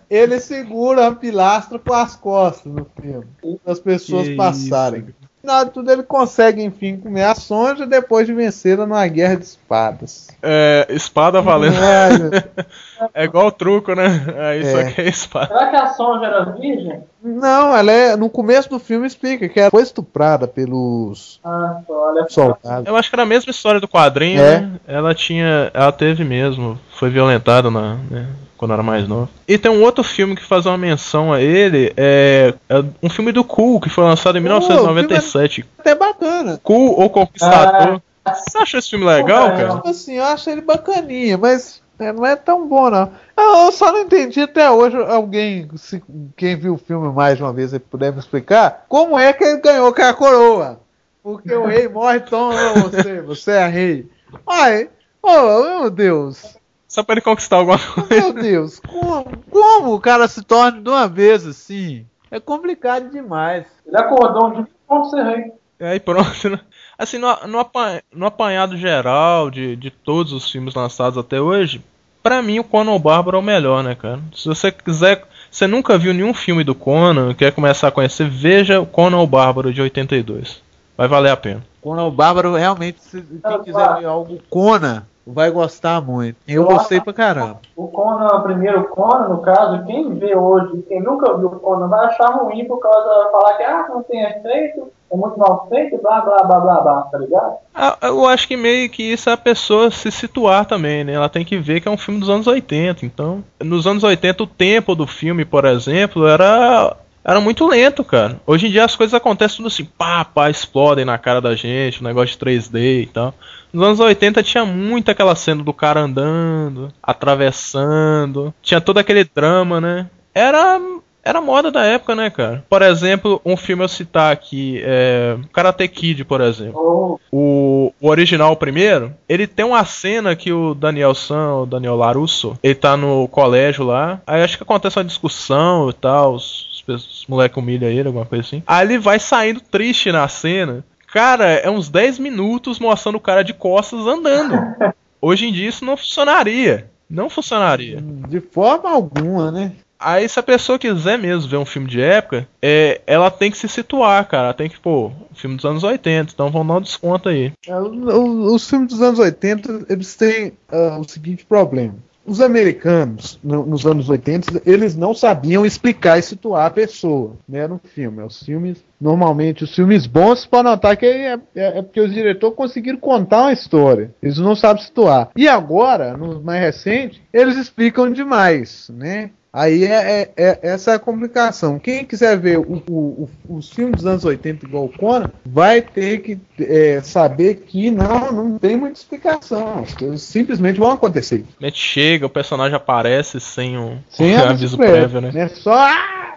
Ele segura a pilastra com as costas no filme. Para as pessoas Que passarem. isso. No final de tudo, ele consegue, enfim, comer a Sonja depois de vencê-la numa guerra de espadas. É, espada valendo. *laughs* É, É igual o truco, né? Aí só É. que é espada. Será que a Sonja era virgem? Não, ela é. No começo do filme explica que ela foi estuprada pelos Ah, olha soldados. Eu acho que era a mesma história do quadrinho, É. né? Ela tinha. Ela teve mesmo. Foi violentada na, né, quando era mais novo. E tem um outro filme que faz uma menção a ele. É, é um filme do Cool, que foi lançado em Oh, 1997. Até bacana. Cool ou Conquistador. Você acha esse filme legal, É. cara? Tipo assim, eu acho ele bacaninha, mas é, não é tão bom, não. Eu só não entendi até hoje. Alguém, se, quem viu o filme mais de uma vez, puder me explicar, como é que ele ganhou com a coroa? Porque o rei morre, toma você, você é rei. Ai, oh, meu Deus. Só pra ele conquistar alguma coisa. Meu Deus, como, como o cara se torna de uma vez assim? É complicado demais. Ele acordou um dia como ser rei. E aí pronto, né? Assim, no, no, apa- no apanhado geral de, de todos os filmes lançados até hoje, pra mim o Conan o Bárbaro é o melhor, né, cara? Se você quiser. Você nunca viu nenhum filme do Conan, quer começar a conhecer, veja o Conan o Bárbaro de 82. Vai valer a pena. Conan o Bárbaro, realmente, se quem quiser ver algo Conan, vai gostar muito. Eu Eu gostei pra caramba. O Conan, o primeiro Conan, no caso, quem vê hoje, quem nunca viu o Conan, vai achar ruim por causa de falar que ah, não tem efeito, é muito mal feito, blá blá blá blá blá, tá ligado? Ah, Eu acho que meio que isso é a pessoa se situar também, né? Ela tem que ver que é um filme dos anos 80. Então, nos anos 80, o tempo do filme, por exemplo, era era muito lento, cara. Hoje em dia as coisas acontecem tudo assim, pá, pá, explodem na cara da gente, um negócio de 3D e tal. Nos anos 80 tinha muito aquela cena do cara andando, atravessando, tinha todo aquele drama, né? Era era moda da época, né, cara? Por exemplo, um filme eu citar aqui, é Karate Kid, por exemplo. Oh, O, o original, o primeiro, ele tem uma cena que o Daniel San, o Daniel Larusso, ele tá no colégio lá. Aí acho que acontece uma discussão e tal, os, os moleques humilham ele, alguma coisa assim. Aí ele vai saindo triste na cena. Cara, é uns 10 minutos mostrando o cara de costas andando. *laughs* Hoje em dia isso não funcionaria. Não funcionaria. De forma alguma, né? Aí, se a pessoa quiser mesmo ver um filme de época, é, ela tem que se situar, cara. Tem que, pô, filme dos anos 80, então vão dar um desconto aí. É, Os filmes dos anos 80, eles têm ah, o seguinte problema. Os americanos, no- nos anos 80, eles não sabiam explicar e situar a pessoa né, no filme. Os filmes, normalmente, os filmes bons, pode notar que é, é- é porque os diretores conseguiram contar uma história. Eles não sabem situar. E agora, nos mais recentes, eles explicam demais, né? Aí é, é- é- essa é a complicação. Quem quiser ver o- o- o- os filmes dos anos 80 igual o Conan, vai ter que é, saber que não, não tem muita explicação. As coisas simplesmente vão acontecer. Chega, o personagem aparece sem um Sem um aviso prévio, prévio, né? né? Só. Ah!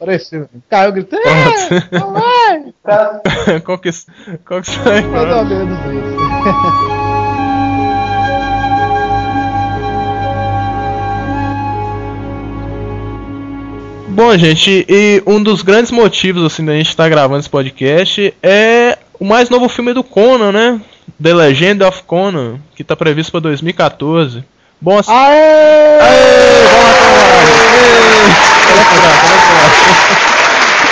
Apareceu. Caiu gritando. "É, *laughs* qual que, qual que sai? Mais ou menos isso. Bom, gente, e um dos grandes motivos assim da gente estar gravando esse podcast é o mais novo filme do Conan, né? The Legend of Conan, que tá previsto para 2014. Bom, assim, Aê! Aê, vamos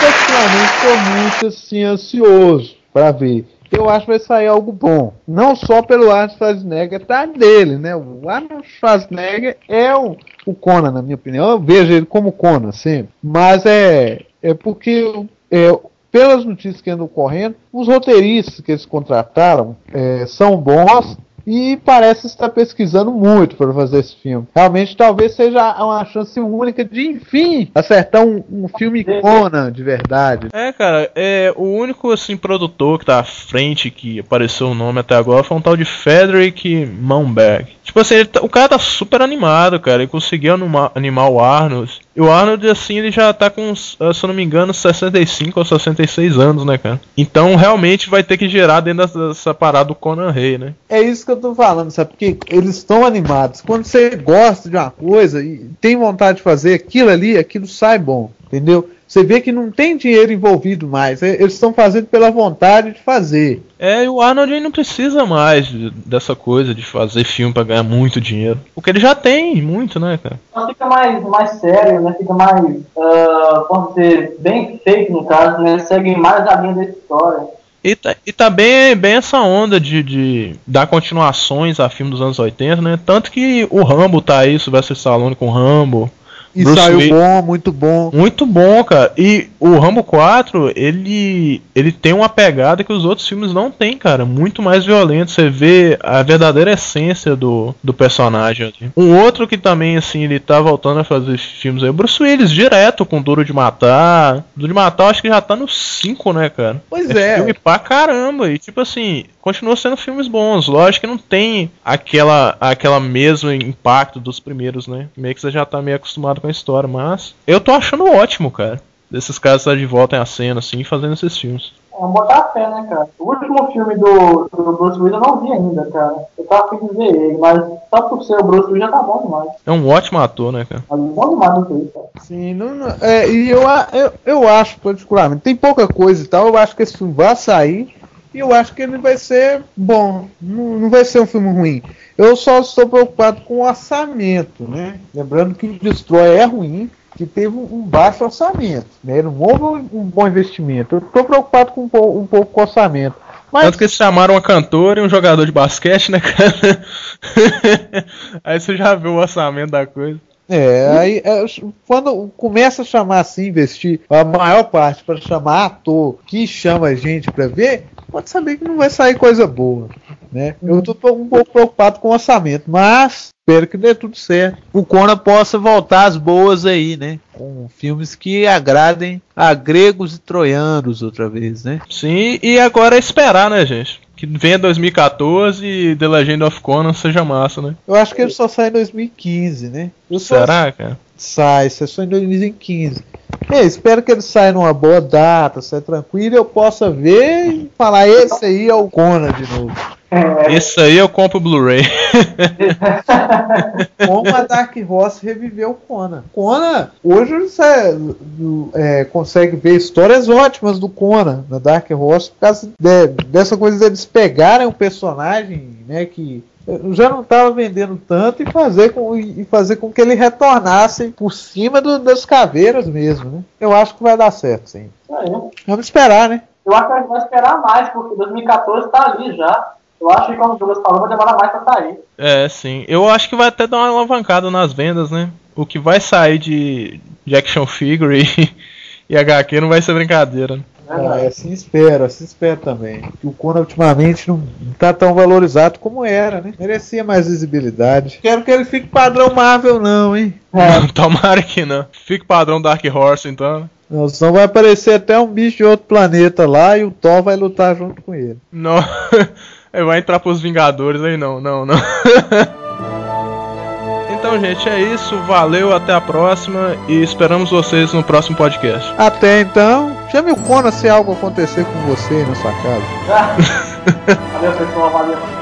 particularmente estou muito assim ansioso para ver. Eu acho que vai sair algo bom. Não só pelo Arnold Schwarzenegger, tá dele, né? O Arnold Schwarzenegger é o, o Conan, na minha opinião. Eu vejo ele como Conan sempre. Mas é, é porque, é, pelas notícias que andam correndo, os roteiristas que eles contrataram é, são bons e parece estar pesquisando muito para fazer esse filme. Realmente, talvez seja uma chance única de, enfim, acertar um, um filme Conan de verdade. É, cara, é o único assim produtor que tá à frente que apareceu o nome até agora foi um tal de Frederick Mounberg. Tipo assim, tá- o cara tá super animado, cara. Ele conseguiu anima- animar o Arnold. E o Arnold, assim, ele já tá com, se eu não me engano, 65 ou 66 anos, né, cara? Então realmente vai ter que gerar dentro dessa, dessa parada do Conan Rey, né? É isso que eu tô falando, sabe? Porque eles estão animados. Quando você gosta de uma coisa e tem vontade de fazer aquilo ali, aquilo sai bom, entendeu? Você vê que não tem dinheiro envolvido mais. é- Eles estão fazendo pela vontade de fazer. É, e o Arnold não precisa mais de- dessa coisa de fazer filme pra ganhar muito dinheiro. Porque ele já tem muito, né, cara? Então fica mais, mais sério, né? Fica mais, ah, posso dizer, bem feito no caso, né? Segue mais a linha da história. E tá, e tá bem, bem essa onda de, de dar continuações a filme dos anos 80, né? Tanto que o Rambo tá aí, Sylvester Stallone com Rambo. E Bruce saiu bom, muito bom. Muito bom, cara. E o Rambo 4, ele ele tem uma pegada que os outros filmes não tem, cara. Muito mais violento. Você vê a verdadeira essência do, do personagem. ali. Um outro que também, assim, ele tá voltando a fazer filmes aí, o Bruce Willis, direto com Duro de Matar. Duro de Matar, eu acho que já tá no 5, né, cara? Pois É é. filme pra caramba. E tipo assim, continua sendo filmes bons. Lógico que não tem aquela, aquela mesmo impacto dos primeiros, né? Meio que você já tá meio acostumado com a história. Mas eu tô achando ótimo, cara. Desses caras estar de volta em a cena, assim, fazendo esses filmes. Vamos botar a fé, né, cara? O último filme do, do Bruce Willis eu não vi ainda, cara. Eu tava afim de ver ele, mas só por ser o Bruce Willis já tá bom demais. É um ótimo ator, né, cara? Mas bom demais isso aí, cara. Sim, não, não- é, e eu, a- eu, eu acho, particularmente, tem pouca coisa e tal, eu acho que esse filme vai sair e eu acho que ele vai ser bom, não, não vai ser um filme ruim. Eu só estou preocupado com o orçamento, né? Lembrando que o Destroy é ruim, que teve um, baixo orçamento, né? Não houve um, bom investimento. Eu estou preocupado com um, pou- um pouco com o orçamento. Mas Tanto que eles chamaram uma cantora e um jogador de basquete, né, cara? *laughs* Aí você já viu o orçamento da coisa. É, aí é, quando começa a chamar assim, investir a maior parte para chamar ator que chama gente para ver, pode saber que não vai sair coisa boa, né? Eu tô um pouco preocupado com o orçamento, mas espero que dê tudo certo. O Conan possa voltar às boas aí, né? Com filmes que agradem a gregos e troianos outra vez, né? Sim, e agora é esperar, né, gente? Que venha 2014 e The Legend of Conan seja massa, né? Eu acho que ele só sai em 2015, né? Eu só- Será, cara? Sai, é só em 2015. É, espero que ele saia numa boa data, saia tranquilo, e eu possa ver e falar, esse aí é o Conan de novo. É, Esse aí eu compro o Blu-ray. *laughs* Como a Dark Horse reviveu o Conan. Conan, hoje você é, consegue ver histórias ótimas do Conan na Dark Horse por causa de- dessa coisa deles pegarem um personagem né, que já não estava vendendo tanto e fazer, com, e fazer com que ele retornasse por cima do- das caveiras mesmo. Né? Eu acho que vai dar certo, sim. isso aí. Vamos esperar, né? Eu acho que a gente vai esperar mais, porque 2014 tá ali já. Eu acho que, como o Douglas falou, vai demorar mais pra sair. É, sim. Eu acho que vai até dar uma alavancada nas vendas, né? O que vai sair de, de action figure e, *laughs* e HQ não vai ser brincadeira. né? Ah, é, assim espero, assim espero também. Que o Conan ultimamente não, não tá tão valorizado como era, né? Merecia mais visibilidade. Quero que ele fique padrão Marvel, não, hein? É, *laughs* Tomara que não. Fique padrão Dark Horse, então. Não, senão vai aparecer até um bicho de outro planeta lá e o Thor vai lutar junto com ele. Não. *laughs* Ele vai entrar pros Vingadores aí, não, não, não. *laughs* Então, gente, é isso. Valeu, até a próxima. E esperamos vocês no próximo podcast. Até então, chame o Conan se algo acontecer com você aí na sua casa. *laughs* Valeu, pessoal. Valeu.